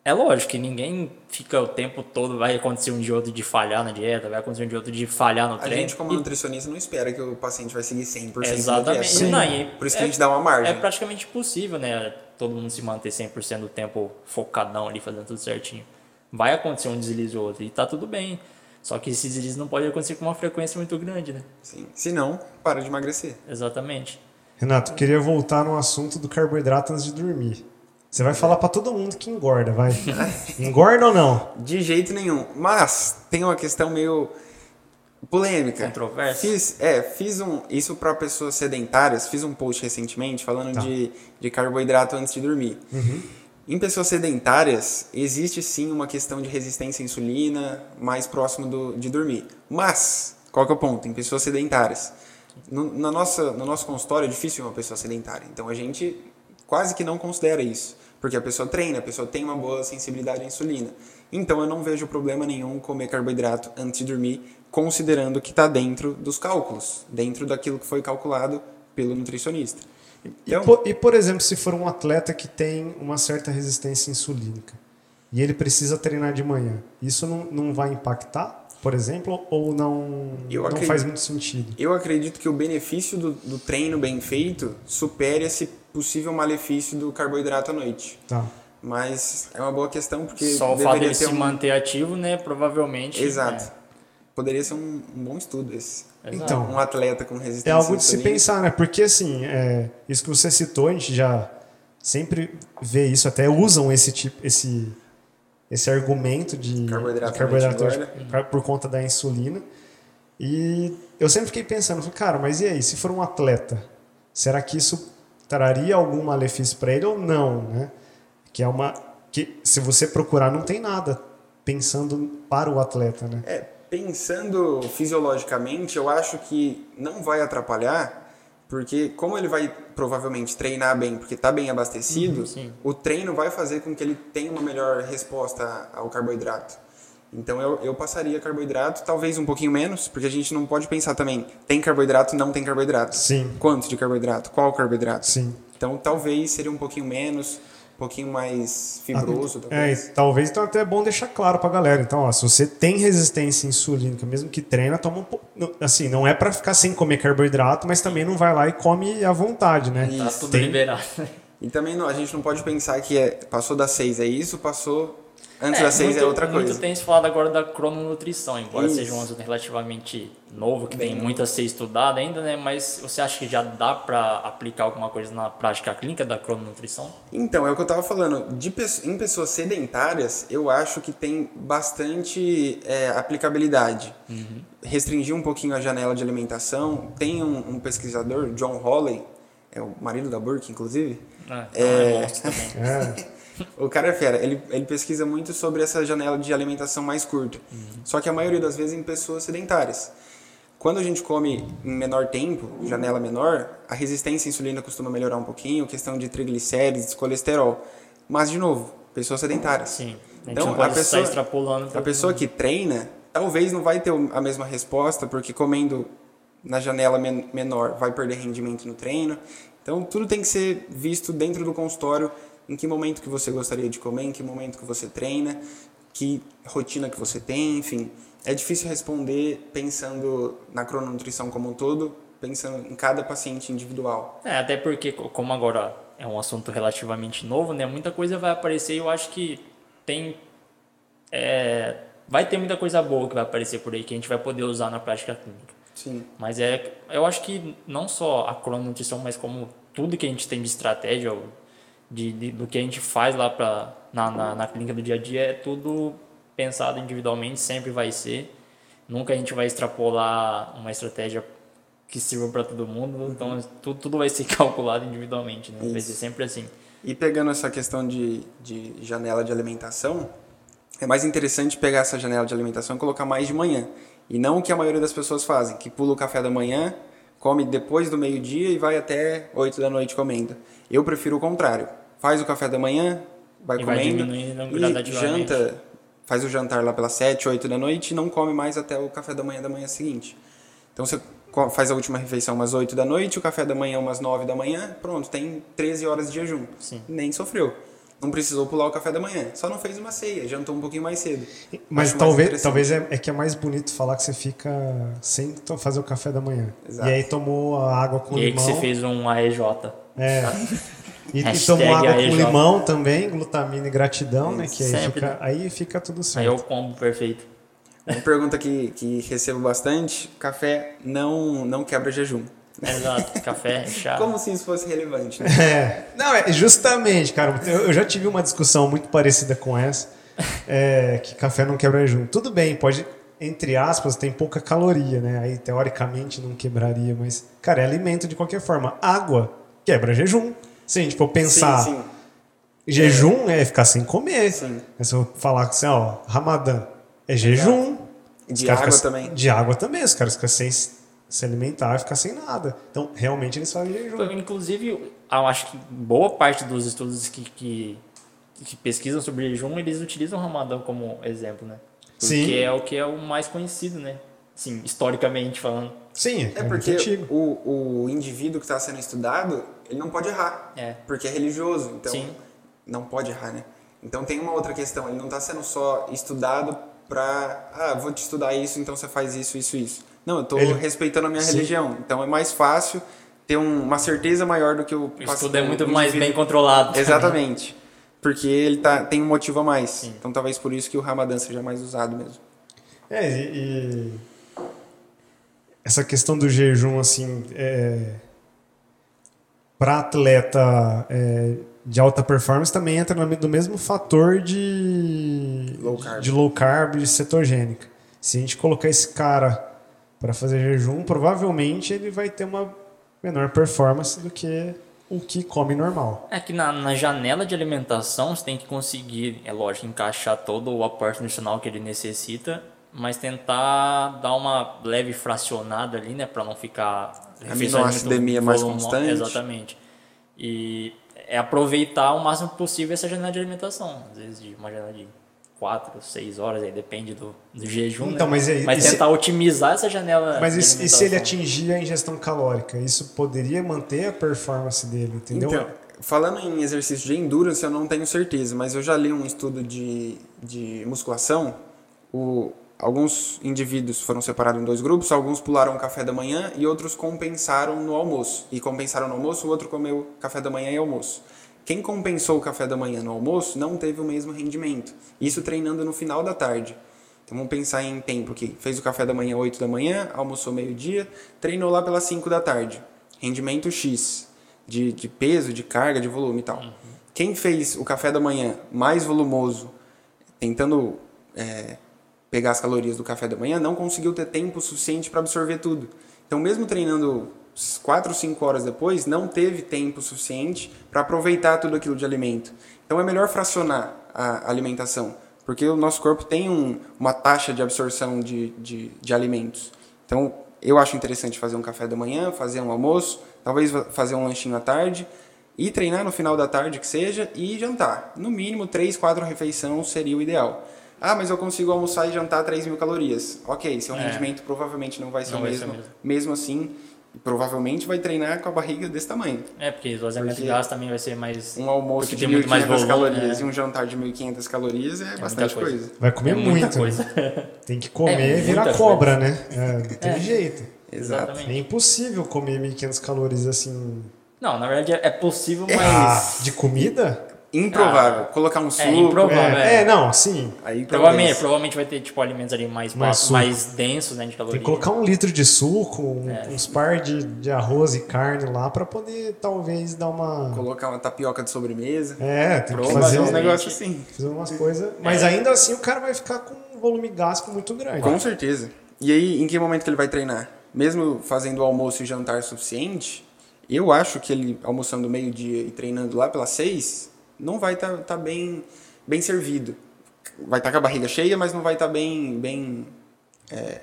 é lógico que ninguém fica o tempo todo, vai acontecer um dia outro de falhar na dieta, vai acontecer um dia outro de falhar no treino. A gente, como e... nutricionista, não espera que o paciente vai seguir 100% Exatamente. Não, Por isso que é, a gente dá uma margem. É praticamente impossível, né? Todo mundo se manter 100% do tempo focadão ali, fazendo tudo certinho. Vai acontecer um deslize ou outro e tá tudo bem. Só que esse deslize não pode acontecer com uma frequência muito grande, né? Sim. Se não, para de emagrecer. Exatamente. Renato, queria voltar no assunto do carboidrato antes de dormir. Você vai falar para todo mundo que engorda, vai. engorda ou não? De jeito nenhum. Mas tem uma questão meio polêmica. Controversa. Fiz, é, fiz um isso para pessoas sedentárias. Fiz um post recentemente falando tá. de, de carboidrato antes de dormir. Uhum. Em pessoas sedentárias, existe sim uma questão de resistência à insulina mais próximo do, de dormir. Mas, qual que é o ponto? Em pessoas sedentárias, no, na nossa, no nosso consultório é difícil uma pessoa sedentária. Então a gente quase que não considera isso, porque a pessoa treina, a pessoa tem uma boa sensibilidade à insulina. Então eu não vejo problema nenhum comer carboidrato antes de dormir, considerando que está dentro dos cálculos, dentro daquilo que foi calculado pelo nutricionista. Então, e, por, e, por, exemplo, se for um atleta que tem uma certa resistência insulínica, e ele precisa treinar de manhã, isso não, não vai impactar, por exemplo, ou não, Eu não acredito- faz muito sentido? Eu acredito que o benefício do, do treino bem feito supere esse possível malefício do carboidrato à noite. Tá. Mas é uma boa questão porque Só o fato ter se um... manter ativo, né? Provavelmente. Exato. é. Poderia ser um, um bom estudo esse. Exato. Então, Um atleta com resistência É algo de se pensar, né? Porque assim, é, isso que você citou, a gente já sempre vê isso, até usam esse tipo, esse, esse argumento de Carboidrato de carboidrato pra- por conta da insulina. E eu sempre fiquei pensando, cara, mas e aí, se for um atleta, será que isso traria algum malefício para ele ou não, né? Que é uma que se você procurar não tem nada pensando para o atleta, né? É, pensando fisiologicamente, eu acho que não vai atrapalhar, porque como ele vai provavelmente treinar bem, porque está bem abastecido, sim. o treino vai fazer com que ele tenha uma melhor resposta ao carboidrato. Então eu, eu passaria carboidrato, talvez um pouquinho menos, porque a gente não pode pensar também, tem carboidrato, não tem carboidrato. Sim. Quanto de carboidrato? Qual carboidrato? Sim. Então talvez seria um pouquinho menos, um pouquinho mais fibroso. É, talvez. e talvez então até é bom deixar claro pra galera. Então, ó, se você tem resistência insulínica, mesmo que treina, toma um pouco. Assim, não é pra ficar sem comer carboidrato, mas também não vai lá e come à vontade, né? Tá Isso. tudo Tem- liberado. E também não, a gente não pode pensar que é, passou das 6 é isso, passou antes É, das 6 é outra coisa. Muito tem se falado agora da crononutrição, embora Isso. seja um assunto relativamente novo, que Bem tem muito a ser estudado ainda, né? Mas você acha que já dá para aplicar alguma coisa na prática clínica da crononutrição? Então, é o que eu tava falando. De, em pessoas sedentárias, eu acho que tem bastante é, aplicabilidade. Restringir um pouquinho a janela de alimentação. Tem um, um pesquisador, John Hawley, é o marido da Burke, inclusive. É, então é também. É, O cara é fera, ele, ele pesquisa muito sobre essa janela de alimentação mais curta. Só que a maioria das vezes em pessoas sedentárias. Quando a gente come em menor tempo, janela menor, a resistência à insulina costuma melhorar um pouquinho, questão de triglicérides, colesterol. Mas, de novo, pessoas sedentárias. Sim. A Então, a pessoa-. A pessoa que treina, talvez não vai ter a mesma resposta, porque comendo na janela men- menor vai perder rendimento no treino. Então, tudo tem que ser visto dentro do consultório, em que momento que você gostaria de comer, em que momento que você treina, que rotina que você tem, enfim. É difícil responder pensando na crononutrição como um todo, pensando em cada paciente individual. É, até porque, co- como agora é um assunto relativamente novo, né? Muita coisa vai aparecer e eu acho que tem. é, vai ter muita coisa boa que vai aparecer por aí que a gente vai poder usar na prática clínica. Sim. Mas é, eu acho que não só a crononutrição, mas como tudo que a gente tem de estratégia, ou de, de- do que a gente faz lá pra, na, na, na clínica do dia a dia, é tudo pensado individualmente, sempre vai ser. Nunca a gente vai extrapolar uma estratégia que sirva para todo mundo, então tudo, tudo vai ser calculado individualmente, né? Vai ser sempre assim. E pegando essa questão de, de janela de alimentação, é mais interessante pegar essa janela de alimentação e colocar mais de manhã. E não o que a maioria das pessoas fazem, que pula o café da manhã, come depois do meio-dia e vai até 8 da noite comendo. Eu prefiro o contrário. Faz o café da manhã, vai E vai comendo diminuindo e janta, faz o jantar lá pelas 7, 8 da noite e não come mais até o café da manhã da manhã seguinte. Então você faz a última refeição umas 8 da noite, o café da manhã umas 9 da manhã, pronto, tem 13 horas de jejum. Sim. Nem sofreu. Não precisou pular o café da manhã, só não fez uma ceia, jantou um pouquinho mais cedo. mas Acho talvez, talvez é, é que é mais bonito falar que você fica sem fazer o café da manhã. Exato. E aí tomou a água com E aí que limão. você fez um AEJ. É. E, e água com limão também, glutamina e gratidão, né? Que aí fica, aí fica tudo Aí certo. é o combo perfeito. Uma pergunta que, que recebo bastante: café não, não quebra jejum. Exato. Café, chá. Como se isso fosse relevante, né? É, não, é justamente, cara. Eu, eu já tive uma discussão muito parecida com essa, é, que café não quebra jejum. Tudo bem, pode, entre aspas, tem pouca caloria, né? Aí teoricamente não quebraria, mas, cara, é alimento de qualquer forma. Água quebra jejum. Se a gente for pensar, Sim, sim. jejum é ficar sem comer. Sim. É se eu falar assim, ó, Ramadã é jejum. De Os caras água ficam- também. De água também, os caras ficam sem se alimentar e ficar sem nada. Então, realmente eles fazem jejum. Inclusive, eu acho que boa parte dos estudos que, que, que pesquisam sobre jejum, eles utilizam o Ramadã como exemplo, né? Porque Sim. é o que é o mais conhecido, né? Sim, historicamente falando. Sim, É muito porque o, o indivíduo que está sendo estudado, ele não pode errar. É. Porque é religioso, então Sim. não pode errar, né? Então tem uma outra questão, ele não está sendo só estudado para, ah, vou te estudar isso, então você faz isso, isso, isso. Não, eu estou Ele- respeitando a minha Sim. então é mais fácil ter um- uma certeza maior do que o O estudo é muito mais bem controlado. Exatamente. Porque ele tá, tem um motivo a mais. Então talvez por isso que o Ramadã seja mais usado mesmo. É, e, e essa questão do jejum, assim, é, para atleta é, de alta performance também entra no do mesmo fator de Low carb. de low carb e cetogênica. Se a gente colocar esse cara para fazer jejum, provavelmente ele vai ter uma menor performance do que o que come normal. É que na, na janela de alimentação você tem que conseguir, é lógico, encaixar todo o aporte nutricional que ele necessita, mas tentar dar uma leve fracionada ali, né, para não ficar Aminoacidemia mais constante. Exatamente. E é aproveitar o máximo possível essa janela de alimentação, às vezes de uma janela de 4, 6 horas, aí depende do, do jejum, Então, né? mas e- mas e se- tentar otimizar essa janela Mas de e, se- e se ele atingir a ingestão calórica, isso poderia manter a performance dele, entendeu? Então, falando em exercício de endurance, eu não tenho certeza, mas eu já li um estudo de, de musculação. O, alguns indivíduos foram separados em dois grupos, alguns pularam o café da manhã e outros compensaram no almoço. E compensaram no almoço, o outro comeu café da manhã e almoço. Quem compensou o café da manhã no almoço não teve o mesmo rendimento. Isso treinando no final da tarde. Então vamos pensar em tempo que fez o café da manhã 8 da manhã, almoçou meio-dia, treinou lá pelas 5 da tarde. Rendimento X de, de peso, de carga, de volume e tal. Quem fez o café da manhã mais volumoso, tentando é, pegar as calorias do café da manhã, não conseguiu ter tempo suficiente para absorver tudo. Então, mesmo treinando 4 ou 5 horas depois, não teve tempo suficiente para aproveitar tudo aquilo de alimento. Então, é melhor fracionar a alimentação, porque o nosso corpo tem um- uma taxa de absorção de, de, de alimentos. Então, eu acho interessante fazer um café da manhã, fazer um almoço, talvez fazer um lanchinho à tarde e treinar no final da tarde que seja e jantar. No mínimo, 3, 4 refeições seria o ideal. Ah, mas eu consigo almoçar e jantar 3 mil calorias. Ok, seu É. rendimento provavelmente não vai ser Não o vai ser mesmo. mesmo. Mesmo assim, provavelmente vai treinar com a barriga desse tamanho. É, porque o esvaziamento de gás também vai ser mais... Um almoço Porque de tem muito mais 1.500 volume, calorias né? e um jantar de 1.500 calorias é, bastante coisa. coisa. Vai comer É muita muito. coisa. Tem que comer É e virar cobra, né? É, não tem É. jeito. Exato. Exatamente. É impossível comer 1.500 calorias assim. Não, na verdade é possível, mas... Ah, de comida? Improvável. Colocar um suco. improvável. É, é. é, não, sim. Aí Provavelmente, talvez. provavelmente vai ter tipo alimentos ali mais, Mais mais, densos, né, de Tem que colocar um litro de suco, um- É. uns par de, de arroz e carne lá pra poder talvez dar uma. Colocar uma tapioca de sobremesa. É, tem que fazer, fazer uns negócios assim. fazer umas coisas. Mas ainda assim o cara vai ficar com um volume gástrico muito grande. Com certeza. E aí, em que momento que ele vai treinar? Mesmo fazendo o almoço e jantar suficiente, eu acho que ele almoçando meio-dia e treinando lá pelas seis, não vai estar bem, bem servido. Vai estar com a barriga cheia, mas não vai estar bem, bem é,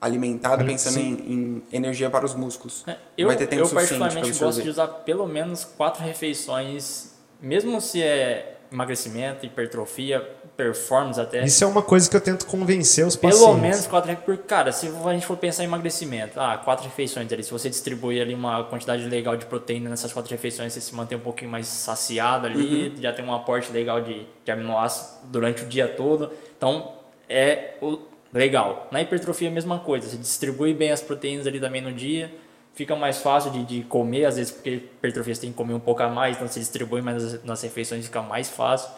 alimentado, Ali- pensando em, em energia para os músculos. É, Eu, vai ter tempo eu particularmente gosto de usar pelo menos quatro refeições, mesmo se é emagrecimento, hipertrofia, performance até. Isso é uma coisa que eu tento convencer os Pelo pacientes. menos quatro refeições. Cara, se a gente for pensar em emagrecimento, ah, quatro refeições ali. Se você distribuir ali uma quantidade legal de proteína nessas quatro refeições, você se mantém um pouquinho mais saciado ali, já tem um aporte legal de, de aminoácidos durante o dia todo. Então, é o legal. Na hipertrofia, a mesma coisa. Você distribui bem as proteínas ali também no dia. Fica mais fácil de, de comer, às vezes, porque hipertrofia você tem que comer um pouco a mais, então você distribui mais nas, nas refeições, fica mais fácil.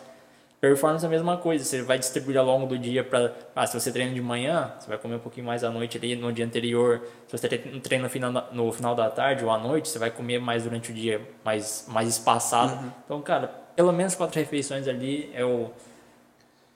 Performance é a mesma coisa, você vai distribuir ao longo do dia para. Ah, se você treina de manhã, você vai comer um pouquinho mais à noite ali no dia anterior. Se você tre- treina no final da, no final da tarde ou à noite, você vai comer mais durante o dia, mais, mais espaçado. Então, cara, pelo menos quatro refeições ali é o.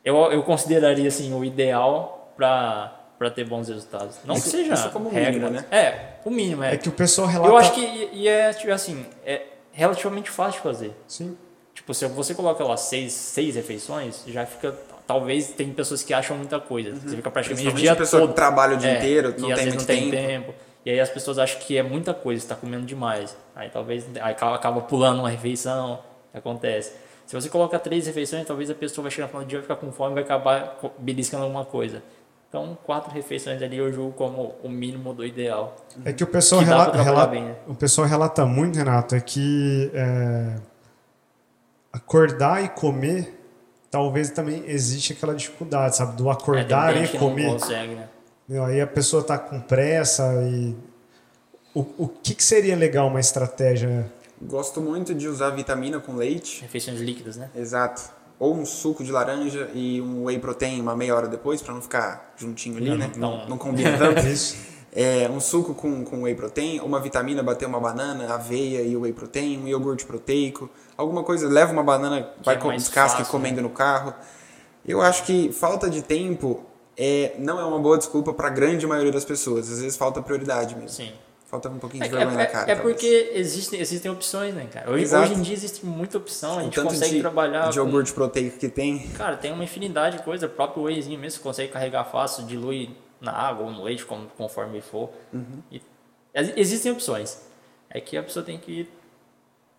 Eu, eu consideraria assim, o ideal para para ter bons resultados. Não Isso- que seja isso como regra, mínimo, né? É, o mínimo é. É que o pessoal relata. Eu acho que e- e é tipo assim, é relativamente fácil de fazer. Sim. Tipo, se você coloca lá seis, seis refeições, já fica. Talvez tem pessoas que acham muita coisa. Você fica praticamente o dia a pessoa todo. que trabalha o dia É, inteiro, não tem vezes muito não tem tempo. tempo. E aí as pessoas acham que é muita coisa, você tá comendo demais. Aí talvez aí acaba acaba pulando uma refeição, acontece. Se você coloca três refeições, talvez a pessoa vai chegar no final do dia, vai ficar com fome e vai acabar beliscando alguma coisa. Então, quatro refeições ali eu julgo como o mínimo do ideal. É que o pessoal, Que dá rela- pra trabalhar rela- bem, né? o pessoal relata muito, Renato, é que é, acordar e comer talvez também existe aquela dificuldade, sabe? Do É, acordar tem e que não comer. consegue, né? Aí a pessoa tá com pressa e. O, o que, que seria legal uma estratégia? Gosto muito de usar vitamina com leite. Refeições líquidas, né? Exato. Ou um suco de laranja e um whey protein uma meia hora depois, pra não ficar juntinho ali, né? Não, não. não combina tanto. Isso. É, um suco com, com whey protein, uma vitamina, bater uma banana, aveia e whey protein, um iogurte proteico, alguma coisa, leva uma banana, vai é com descasca fácil, comendo no carro. Eu acho que falta de tempo é, não é uma boa desculpa para a grande maioria das pessoas. Às vezes falta prioridade mesmo. Sim. Falta um pouquinho É, de vergonha é- na cara. é talvez. porque existem, existem opções, né, cara? Hoje, hoje em dia existe muita opção, a gente tanto consegue de, trabalhar. de com- iogurte proteico que tem. Cara, tem uma infinidade de coisa. O próprio wheyzinho mesmo, você consegue carregar fácil, dilui na água ou no leite, como- conforme for. Uhum. E ex- existem opções. É que a pessoa tem que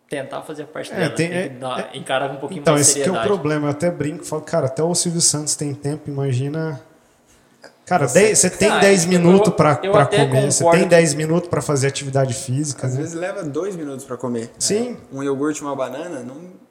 tentar fazer a parte É, dela. tem- Tem, é- que dar- encarar com um pouquinho Então, mais de esse que é o problema. Eu até brinco, falo, cara, até o Silvio Santos tem tempo, imagina. Cara, dez- você tem Cara, 10 eu- minutos até comer, você tem que- 10 minutos pra fazer atividade física, Às né? vezes leva dois minutos para comer. Sim. Um iogurte e uma banana, não.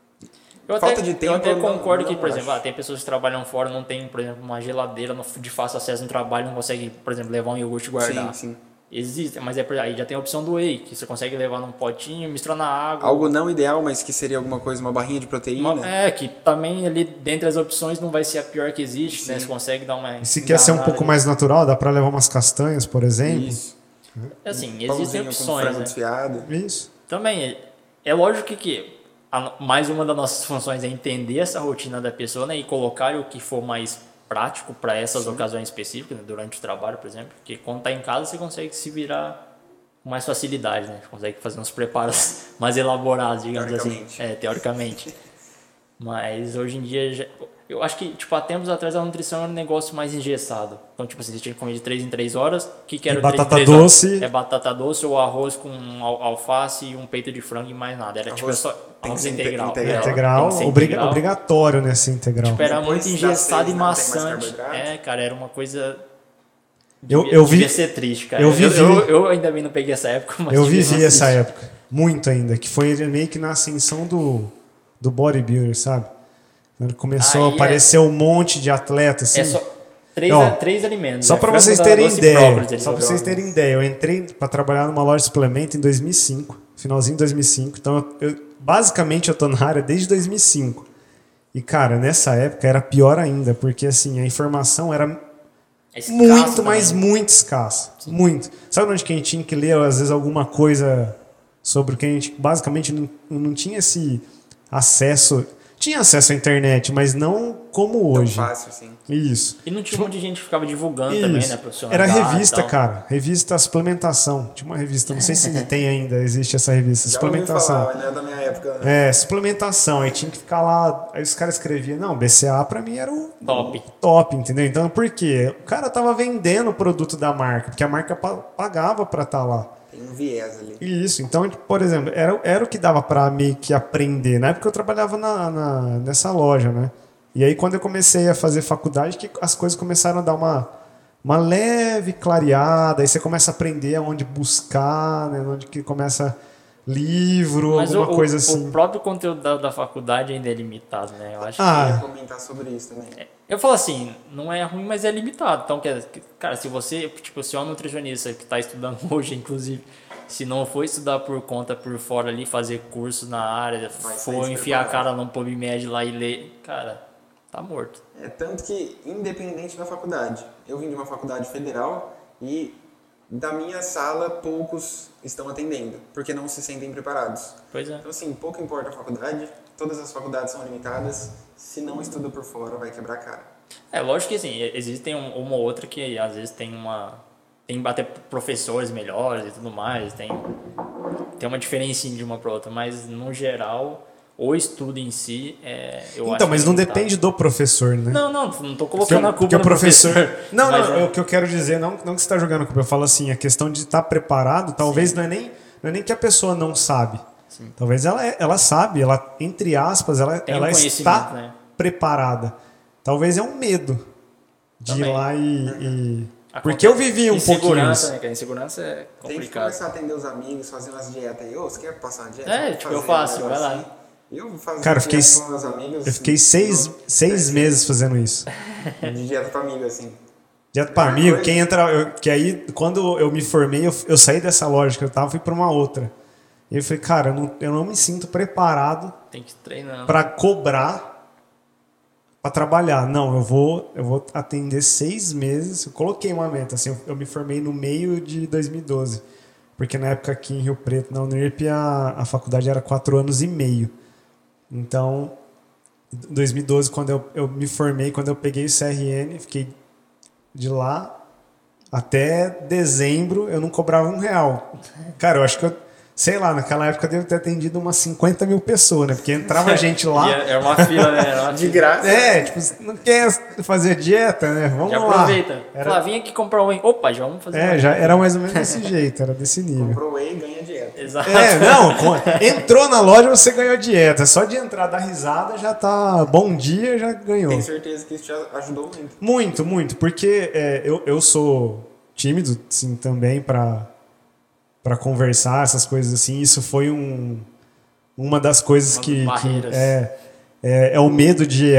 Eu Falta até, de tempo, eu até concordo não que, por acho. exemplo, ah, tem pessoas que trabalham fora, não tem, por exemplo, uma geladeira de fácil acesso no trabalho, não consegue, por exemplo, levar um iogurte e guardar. Sim, sim. Existe, mas é aí já tem a opção do whey, que você consegue levar num potinho, misturar na água. Algo não ideal, mas que seria alguma coisa, uma barrinha de proteína. Uma- é, que também ali dentre as opções não vai ser a pior que existe, né? Você consegue dar uma. E se quer ser um pouco ali. mais natural, dá pra levar umas castanhas, por exemplo. Isso. Assim, existem Pãozinho com opções, frango né? desfiado. Isso. Também, é- é lógico que, que a- mais uma das nossas funções é entender essa rotina da pessoa né, e colocar o que for mais prático para essas ocasiões específicas, né, durante o trabalho, por exemplo. Porque quando tá em casa você consegue se virar com mais facilidade, né? Você consegue fazer uns preparos mais elaborados, digamos assim. Teoricamente. É, teoricamente. Mas hoje em dia, eu acho que, tipo, há tempos atrás a nutrição era um negócio mais engessado. Então, tipo assim, você tinha que comer de 3 em 3 horas. O que, que era E o três em batata três horas? doce. É batata doce ou arroz com al- alface e um peito de frango e mais nada. Era tipo Arroz só tem que arroz integral. integral. É, Integral, ser obriga- integral. obrigatório nesse integral. Tipo, era Depois muito engessado seis e mais maçante. É, cara, era uma coisa. Eu, devia- eu vi, devia ser triste, cara. eu Eu, vivi- eu, eu ainda bem não peguei essa época, mas. eu vivi essa triste. época, muito ainda, que foi meio que na ascensão do, do bodybuilder, sabe? Quando começou Aí a é- aparecer um monte de atleta, assim. É só três, Ó, três alimentos. Só né? para vocês terem ideia, só para vocês terem ideia, eu entrei para trabalhar numa loja de suplemento em 2005, finalzinho de 2005. Então, eu, basicamente eu tô na área desde 2005. E cara, nessa época era pior ainda, porque assim, a informação era É muito, também. mas muito escassa. Muito. Sabe onde que a gente tinha que ler, às vezes, alguma coisa sobre o que a gente basicamente não, não tinha esse acesso. Tinha acesso à internet, mas não como Tão hoje. fácil, assim. Isso. E não tinha um monte de gente que ficava divulgando também, Isso. né? Profissional. Era revista, tal. cara. Revista Suplementação. Tinha uma revista, não sei se tem ainda, existe essa revista. Já ouvi Suplementação. falar, mas não é da minha época. né? É, suplementação. Aí tinha que ficar lá. Aí os caras escreviam, não, BCA pra mim era o Top. top, entendeu? Então por quê? O cara tava vendendo o produto da marca, porque a marca pa- pagava pra estar lá. Tem um viés ali. Isso, então, por exemplo, era, era o que dava pra meio que aprender. Na época eu trabalhava na, na- nessa loja, né? E aí quando eu comecei a fazer faculdade, que as coisas começaram a dar uma, uma leve clareada, aí você começa a aprender aonde buscar, né? Onde que começa livro, Mas alguma o, coisa assim. o próprio conteúdo da, da faculdade ainda é limitado, né? Eu acho Ah, Eu ia comentar sobre isso também. Eu falo assim, não é ruim, mas é limitado. Então, cara, se você, tipo, se é um nutricionista que está estudando hoje, inclusive, se não for estudar por conta, por fora ali, fazer curso na área, for enfiar a cara num PubMed lá e ler, cara, tá morto. É tanto que, independente da faculdade, eu vim de uma faculdade federal e da minha sala poucos estão atendendo, porque não se sentem preparados. Pois é. Então, assim, pouco importa a faculdade, todas as faculdades são limitadas, se não estuda por fora, vai quebrar a cara. É, lógico que assim, existem um- uma ou outra que às vezes tem uma. Tem até professores melhores e tudo mais, tem, tem uma diferença de uma para outra, mas no geral, o estudo em si é. Eu acho Então, mas que não depende do professor, né? Não, não, não tô Porque, colocando a porque culpa o no professor. Não, mas não, é- o que eu quero dizer, não, não que você está jogando a culpa, eu falo assim, a questão de estar preparado, talvez não é, nem, não é nem que a pessoa não sabe. Talvez ela, é- ela sabe, ela, entre aspas, ela, Tem um ela conhecimento, está né? preparada. Talvez é um medo de ir Também. lá e. e- Acontece- Porque eu vivi um pouquinho Insegurança, isso. né? Insegurança é Tem que complicado. começar a atender os amigos, fazer umas dietas aí. Ô, você quer passar uma dieta? É, tipo, eu fazer um faço, vai negócio lá. Assim? Eu fazia Cara, eu fiquei, dieta com meus amigos. eu fiquei seis, não- seis meses fazendo isso. De dieta com amigo, assim. Direto pra amigo, quem entra. eu- que aí, quando eu me formei, eu, eu saí dessa loja que eu tava e fui pra uma outra. E eu falei, cara, eu não, eu não me sinto preparado Tem que treinar. pra cobrar pra trabalhar. Não, eu vou, eu vou atender seis meses. Eu coloquei uma meta, assim, eu, eu me formei no meio de 2012. Porque na época aqui em Rio Preto, na Unirp, a, a faculdade era quatro anos e meio. Então, em 2012, quando eu, eu me formei, quando eu peguei o CRN, fiquei de lá até dezembro, eu não cobrava um real. Cara, eu acho que eu, sei lá, naquela época eu devo ter atendido umas 50 mil pessoas, né? Porque entrava gente lá. É, é uma fila, né? Era uma De graça. É, tipo, não quer fazer dieta, né? Vamos Já lá. aproveita. Era, Fala, vem aqui comprar um. Opa, já vamos fazer é, uma- já era mais ou menos desse jeito, era desse nível. Comprou e dieta. Exato. É, não, entrou na loja, você ganhou dieta. Só de entrar, dar risada, já tá bom dia, já ganhou. Tenho certeza que isso te ajudou muito. Muito, muito, porque é, eu, eu sou tímido, sim, também para para conversar, essas coisas assim. Isso foi um, uma das coisas Uma que, que é, é, é o medo de.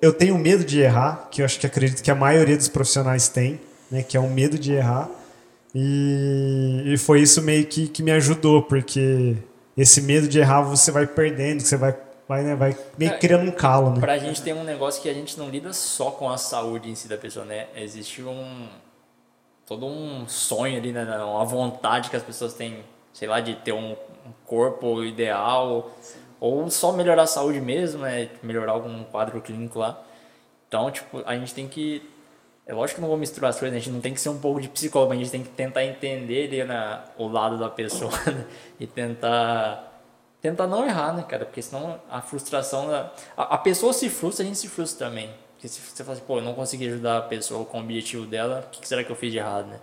Eu tenho medo de errar, que eu acho que acredito que a maioria dos profissionais tem, né? Que é o medo de errar. E, e foi isso meio que, que me ajudou, porque esse medo de errar você vai perdendo, você vai, vai, né, vai meio É, criando um calo, né? Pra gente tem um negócio que a gente não lida só com a saúde em si da pessoa, né? Existe um. todo um sonho ali, né? Uma vontade que as pessoas têm, sei lá, de ter um, um corpo ideal, ou só melhorar a saúde mesmo, né? Melhorar algum quadro clínico lá. Então, tipo, a gente tem que. É lógico que não vou misturar as coisas, né? a gente não tem que ser um pouco de psicólogo, a gente tem que tentar entender ali, né, o lado da pessoa né? e tentar tentar não errar, né, cara? Porque senão a frustração. da- A, a pessoa se frustra, a gente se frustra também. Porque se você fala assim, pô, eu não consegui ajudar a pessoa com o objetivo dela, o que que será que eu fiz de errado, né?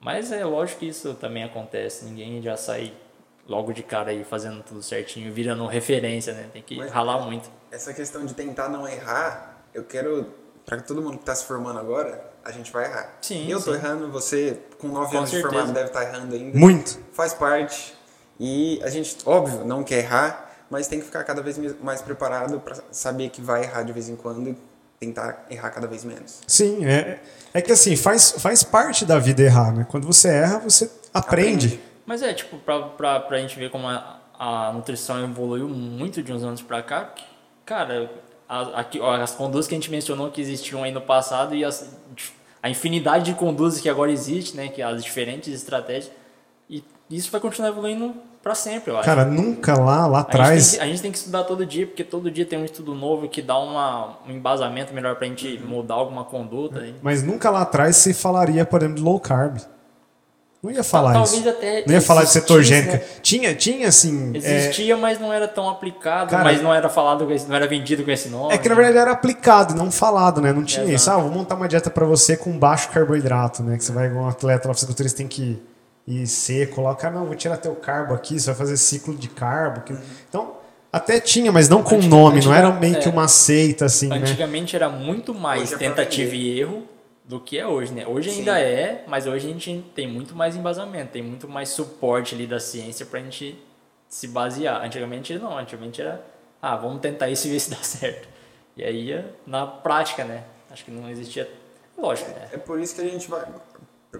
Mas é lógico que isso também acontece. Ninguém já sai logo de cara aí fazendo tudo certinho, virando referência, né? Tem que Mas- ralar muito. Essa questão de tentar não errar, eu quero. Pra todo mundo que tá se formando agora, a gente vai errar. Sim, Eu tô errando, você com 9 Com anos de certeza. formado deve estar errando ainda. Muito. Faz parte. E a gente, óbvio, não quer errar, mas tem que ficar cada vez mais preparado para saber que vai errar de vez em quando e tentar errar cada vez menos. Sim, é, é que assim, faz, faz parte da vida errar, né? Quando você erra, você aprende. Aprende. Mas é, tipo, pra, pra, pra gente ver como a, a nutrição evoluiu muito de uns anos pra cá, cara, a- ó, as conduzes que a gente mencionou que existiam aí no passado e as, a infinidade de conduzes que agora existe, né, que as diferentes estratégias, e isso vai continuar evoluindo pra sempre, eu acho. Cara, nunca lá, lá a, gente atrás. tem que, a gente tem que estudar todo dia, porque todo dia tem um estudo novo que dá uma, um embasamento melhor pra gente mudar alguma conduta. Mas nunca lá atrás se falaria, por exemplo, de low carb. Não ia falar Talvez isso. até Não ia falar de existisse, cetogênica. né? Tinha, tinha assim. é- Existia, mas não era tão aplicado, Cara, mas não era falado, não era vendido com esse nome. É que na verdade era aplicado, não falado, né? Não tinha Exato. isso. Ah, vou montar uma dieta pra você com baixo carboidrato, né? Que você vai um atleta lá, fisiculturista tem que ir seco lá. Cara, não, vou tirar teu carbo aqui, você vai fazer ciclo de carbo. que- Então, até tinha, mas não com Antiga- nome, não era meio que é. uma seita, assim, né? Antigamente era muito mais é tentativa e erro do que é hoje, né? Hoje Sim. ainda é, mas hoje a gente tem muito mais embasamento, tem muito mais suporte ali da ciência pra gente se basear. Antigamente não, antigamente era, ah, vamos tentar isso e ver se dá certo. E aí na prática, né? Acho que não existia, lógico, né? É por isso que a gente vai.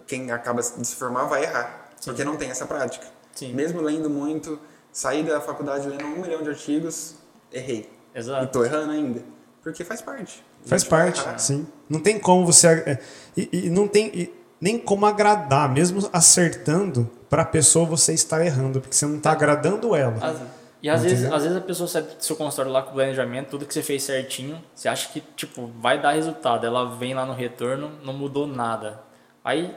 Quem acaba de se formar vai errar. Porque não tem essa prática. Sim. Mesmo lendo muito, saí da faculdade lendo um milhão de artigos, errei. E Exato. tô errando ainda. Porque faz parte. A Faz parte, sim. Não tem como você. é, E, e não tem e nem como agradar, mesmo acertando, pra pessoa você estar errando, porque você não tá agradando ela. Às- e às vezes, às vezes a pessoa sai do seu consultório lá com o planejamento, tudo que você fez certinho, você acha que tipo vai dar resultado, ela vem lá no retorno, não mudou nada. Aí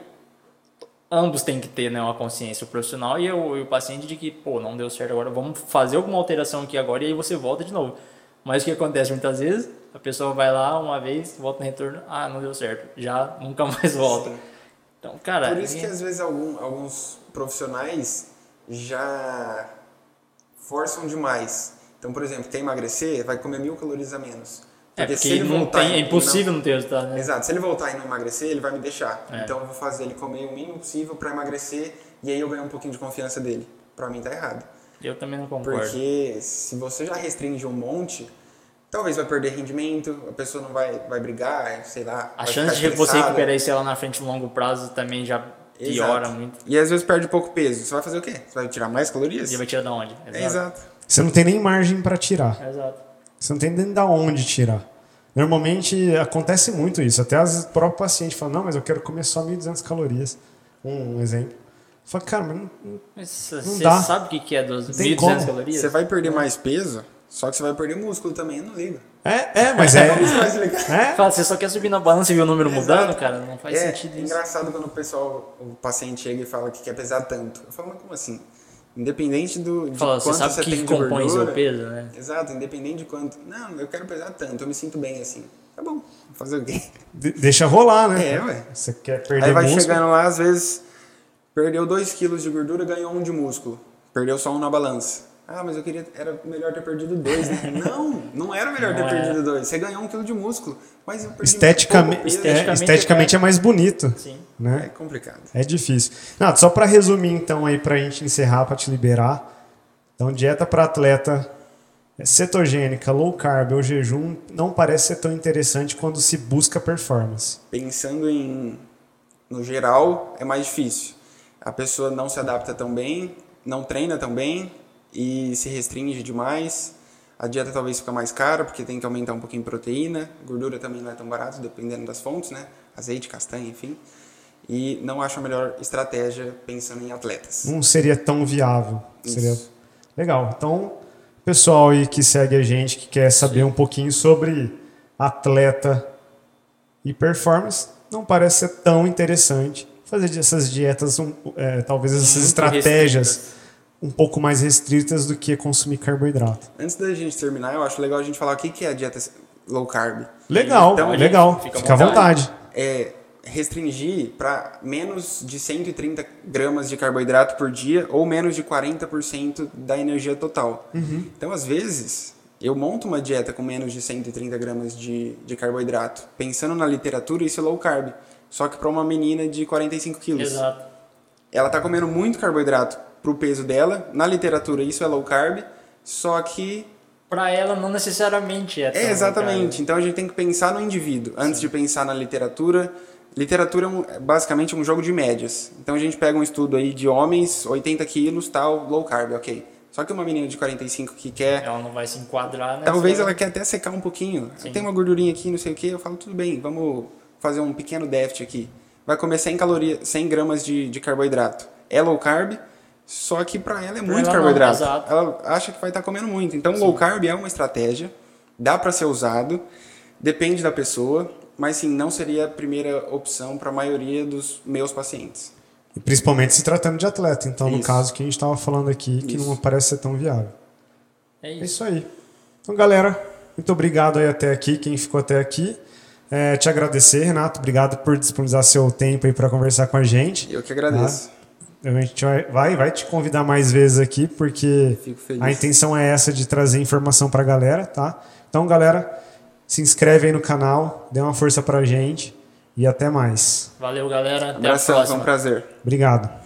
ambos têm que ter né, uma consciência, o profissional e o, e o paciente de que, pô, não deu certo agora, vamos fazer alguma alteração aqui agora e aí você volta de novo. Mas o que acontece muitas vezes, a pessoa vai lá uma vez, volta no retorno, ah, não deu certo, já nunca mais volta. Sim. Então, cara, Por isso que ninguém- às vezes algum- alguns profissionais já forçam demais. Então, por exemplo, quer emagrecer, vai comer mil calorias a menos. é se porque ele não voltar tem, é impossível não ter resultado, né? Exato. Se ele voltar e não emagrecer, ele vai me deixar. É. Então eu vou fazer ele comer o mínimo possível para emagrecer e aí eu ganho um pouquinho de confiança dele. Pra mim tá errado. Eu também não concordo. Porque se você já restringe um monte, talvez vai perder rendimento, a pessoa não vai, vai brigar, sei lá. A chance de você recuperar isso lá na frente no longo prazo também já piora Exato. muito. E às vezes perde pouco peso. Você vai fazer o quê? Você vai tirar mais calorias? E vai tirar da onde? É, exato. Você não tem nem margem para tirar. Exato. Você não tem nem da onde tirar. Normalmente acontece muito isso. Até as próprios pacientes falam, não, mas eu quero comer só 1.200 calorias. Um, um exemplo. Fala, cara, mas não- Mas Não você dá. sabe o que que é 2.200 tem como. calorias? Você vai perder mais peso, só que você vai perder músculo também, eu não ligo. É, é, mas é. Você é Fala, você só quer subir na balança e ver o número Exato. mudando, cara? Não faz é, sentido é isso. engraçado quando o pessoal, o paciente chega e fala que quer pesar tanto. Eu falo, mas como assim? Independente do, de Fala, você quanto sabe você o que tem de compõe gordura, seu peso, né? Exato, independente de quanto. Não, eu quero pesar tanto, eu me sinto bem assim. Tá bom, vou fazer o quê? de- deixa rolar, né? É, ué. Você quer perder Aí vai músculo. chegando lá, às vezes, perdeu 2 quilos de gordura, ganhou um de músculo. Perdeu só um na balança. Ah, mas eu queria. Era melhor ter perdido dois, né? não, não era melhor ter Não é. perdido dois. Você ganhou um quilo de músculo. Mas eu perdi Esteticamente, pouco peso. é, Esteticamente esteticamente é mais bonito. Sim. Né? É complicado. É difícil. Não, só para resumir então aí pra gente encerrar, para te liberar. Então, dieta para atleta cetogênica, low carb ou jejum não parece ser tão interessante quando se busca performance. Pensando em. No geral, é mais difícil. A pessoa não se adapta tão bem, não treina tão bem e se restringe demais. A dieta talvez fica mais cara porque tem que aumentar um pouquinho a proteína. Gordura também não é tão barato, dependendo das fontes, né? Azeite, castanha, enfim. E não acho a melhor estratégia pensando em atletas. Não seria tão viável. Isso. Seria legal. Então, pessoal aí que segue a gente, que quer saber um pouquinho sobre atleta e performance, não parece ser tão interessante fazer essas dietas, um, é, talvez essas Muito estratégias restritas. um pouco mais restritas do que consumir carboidrato. Antes da gente terminar, eu acho legal a gente falar o que é a dieta low carb. Legal, Então, legal. fica à Fica à vontade. vontade. é restringir para menos de 130 gramas de carboidrato por dia ou menos de 40% da energia total. Então, às vezes, eu monto uma dieta com menos de 130 gramas de, de carboidrato. Pensando na literatura, isso é low carb. Só que para uma menina de 45 quilos. Exato. Ela tá comendo muito carboidrato pro peso dela. Na literatura, isso é low carb. Só que Pra ela, não necessariamente é. é, exatamente. Então a gente tem que pensar no indivíduo antes de pensar na literatura. Literatura é, é basicamente um jogo de médias. Então a gente pega um estudo aí de homens, 80 quilos, tal, low carb, ok. Só que uma menina de 45 que quer. Ela não vai se enquadrar, né? Talvez ela quer até secar um pouquinho. Sim. Tem uma gordurinha aqui, não sei o que. Eu falo, tudo bem, vamos fazer um pequeno déficit aqui. Vai comer 100 calorias, 100 gramas de, de carboidrato. É low carb, só que pra ela é muito ela não, carboidrato. exato. ela acha que vai estar comendo muito. Então, low carb é uma estratégia, dá pra ser usado, depende da pessoa, mas sim, não seria a primeira opção para a maioria dos meus pacientes. E principalmente se tratando de atleta. Então, no Isso. caso que a gente estava falando aqui, que Isso. não parece ser tão viável. É É isso. isso aí. Então, galera, muito obrigado aí até aqui, quem ficou até aqui. É, te agradecer, Renato. Obrigado por disponibilizar seu tempo aí para conversar com a gente. Eu que agradeço. A gente vai, vai, vai te convidar mais vezes aqui, porque a intenção é essa de trazer informação para a galera, tá? Então, galera, se inscreve aí no canal, dê uma força pra gente e até mais. Valeu, galera. Até a Abração, foi um próxima. prazer. Obrigado.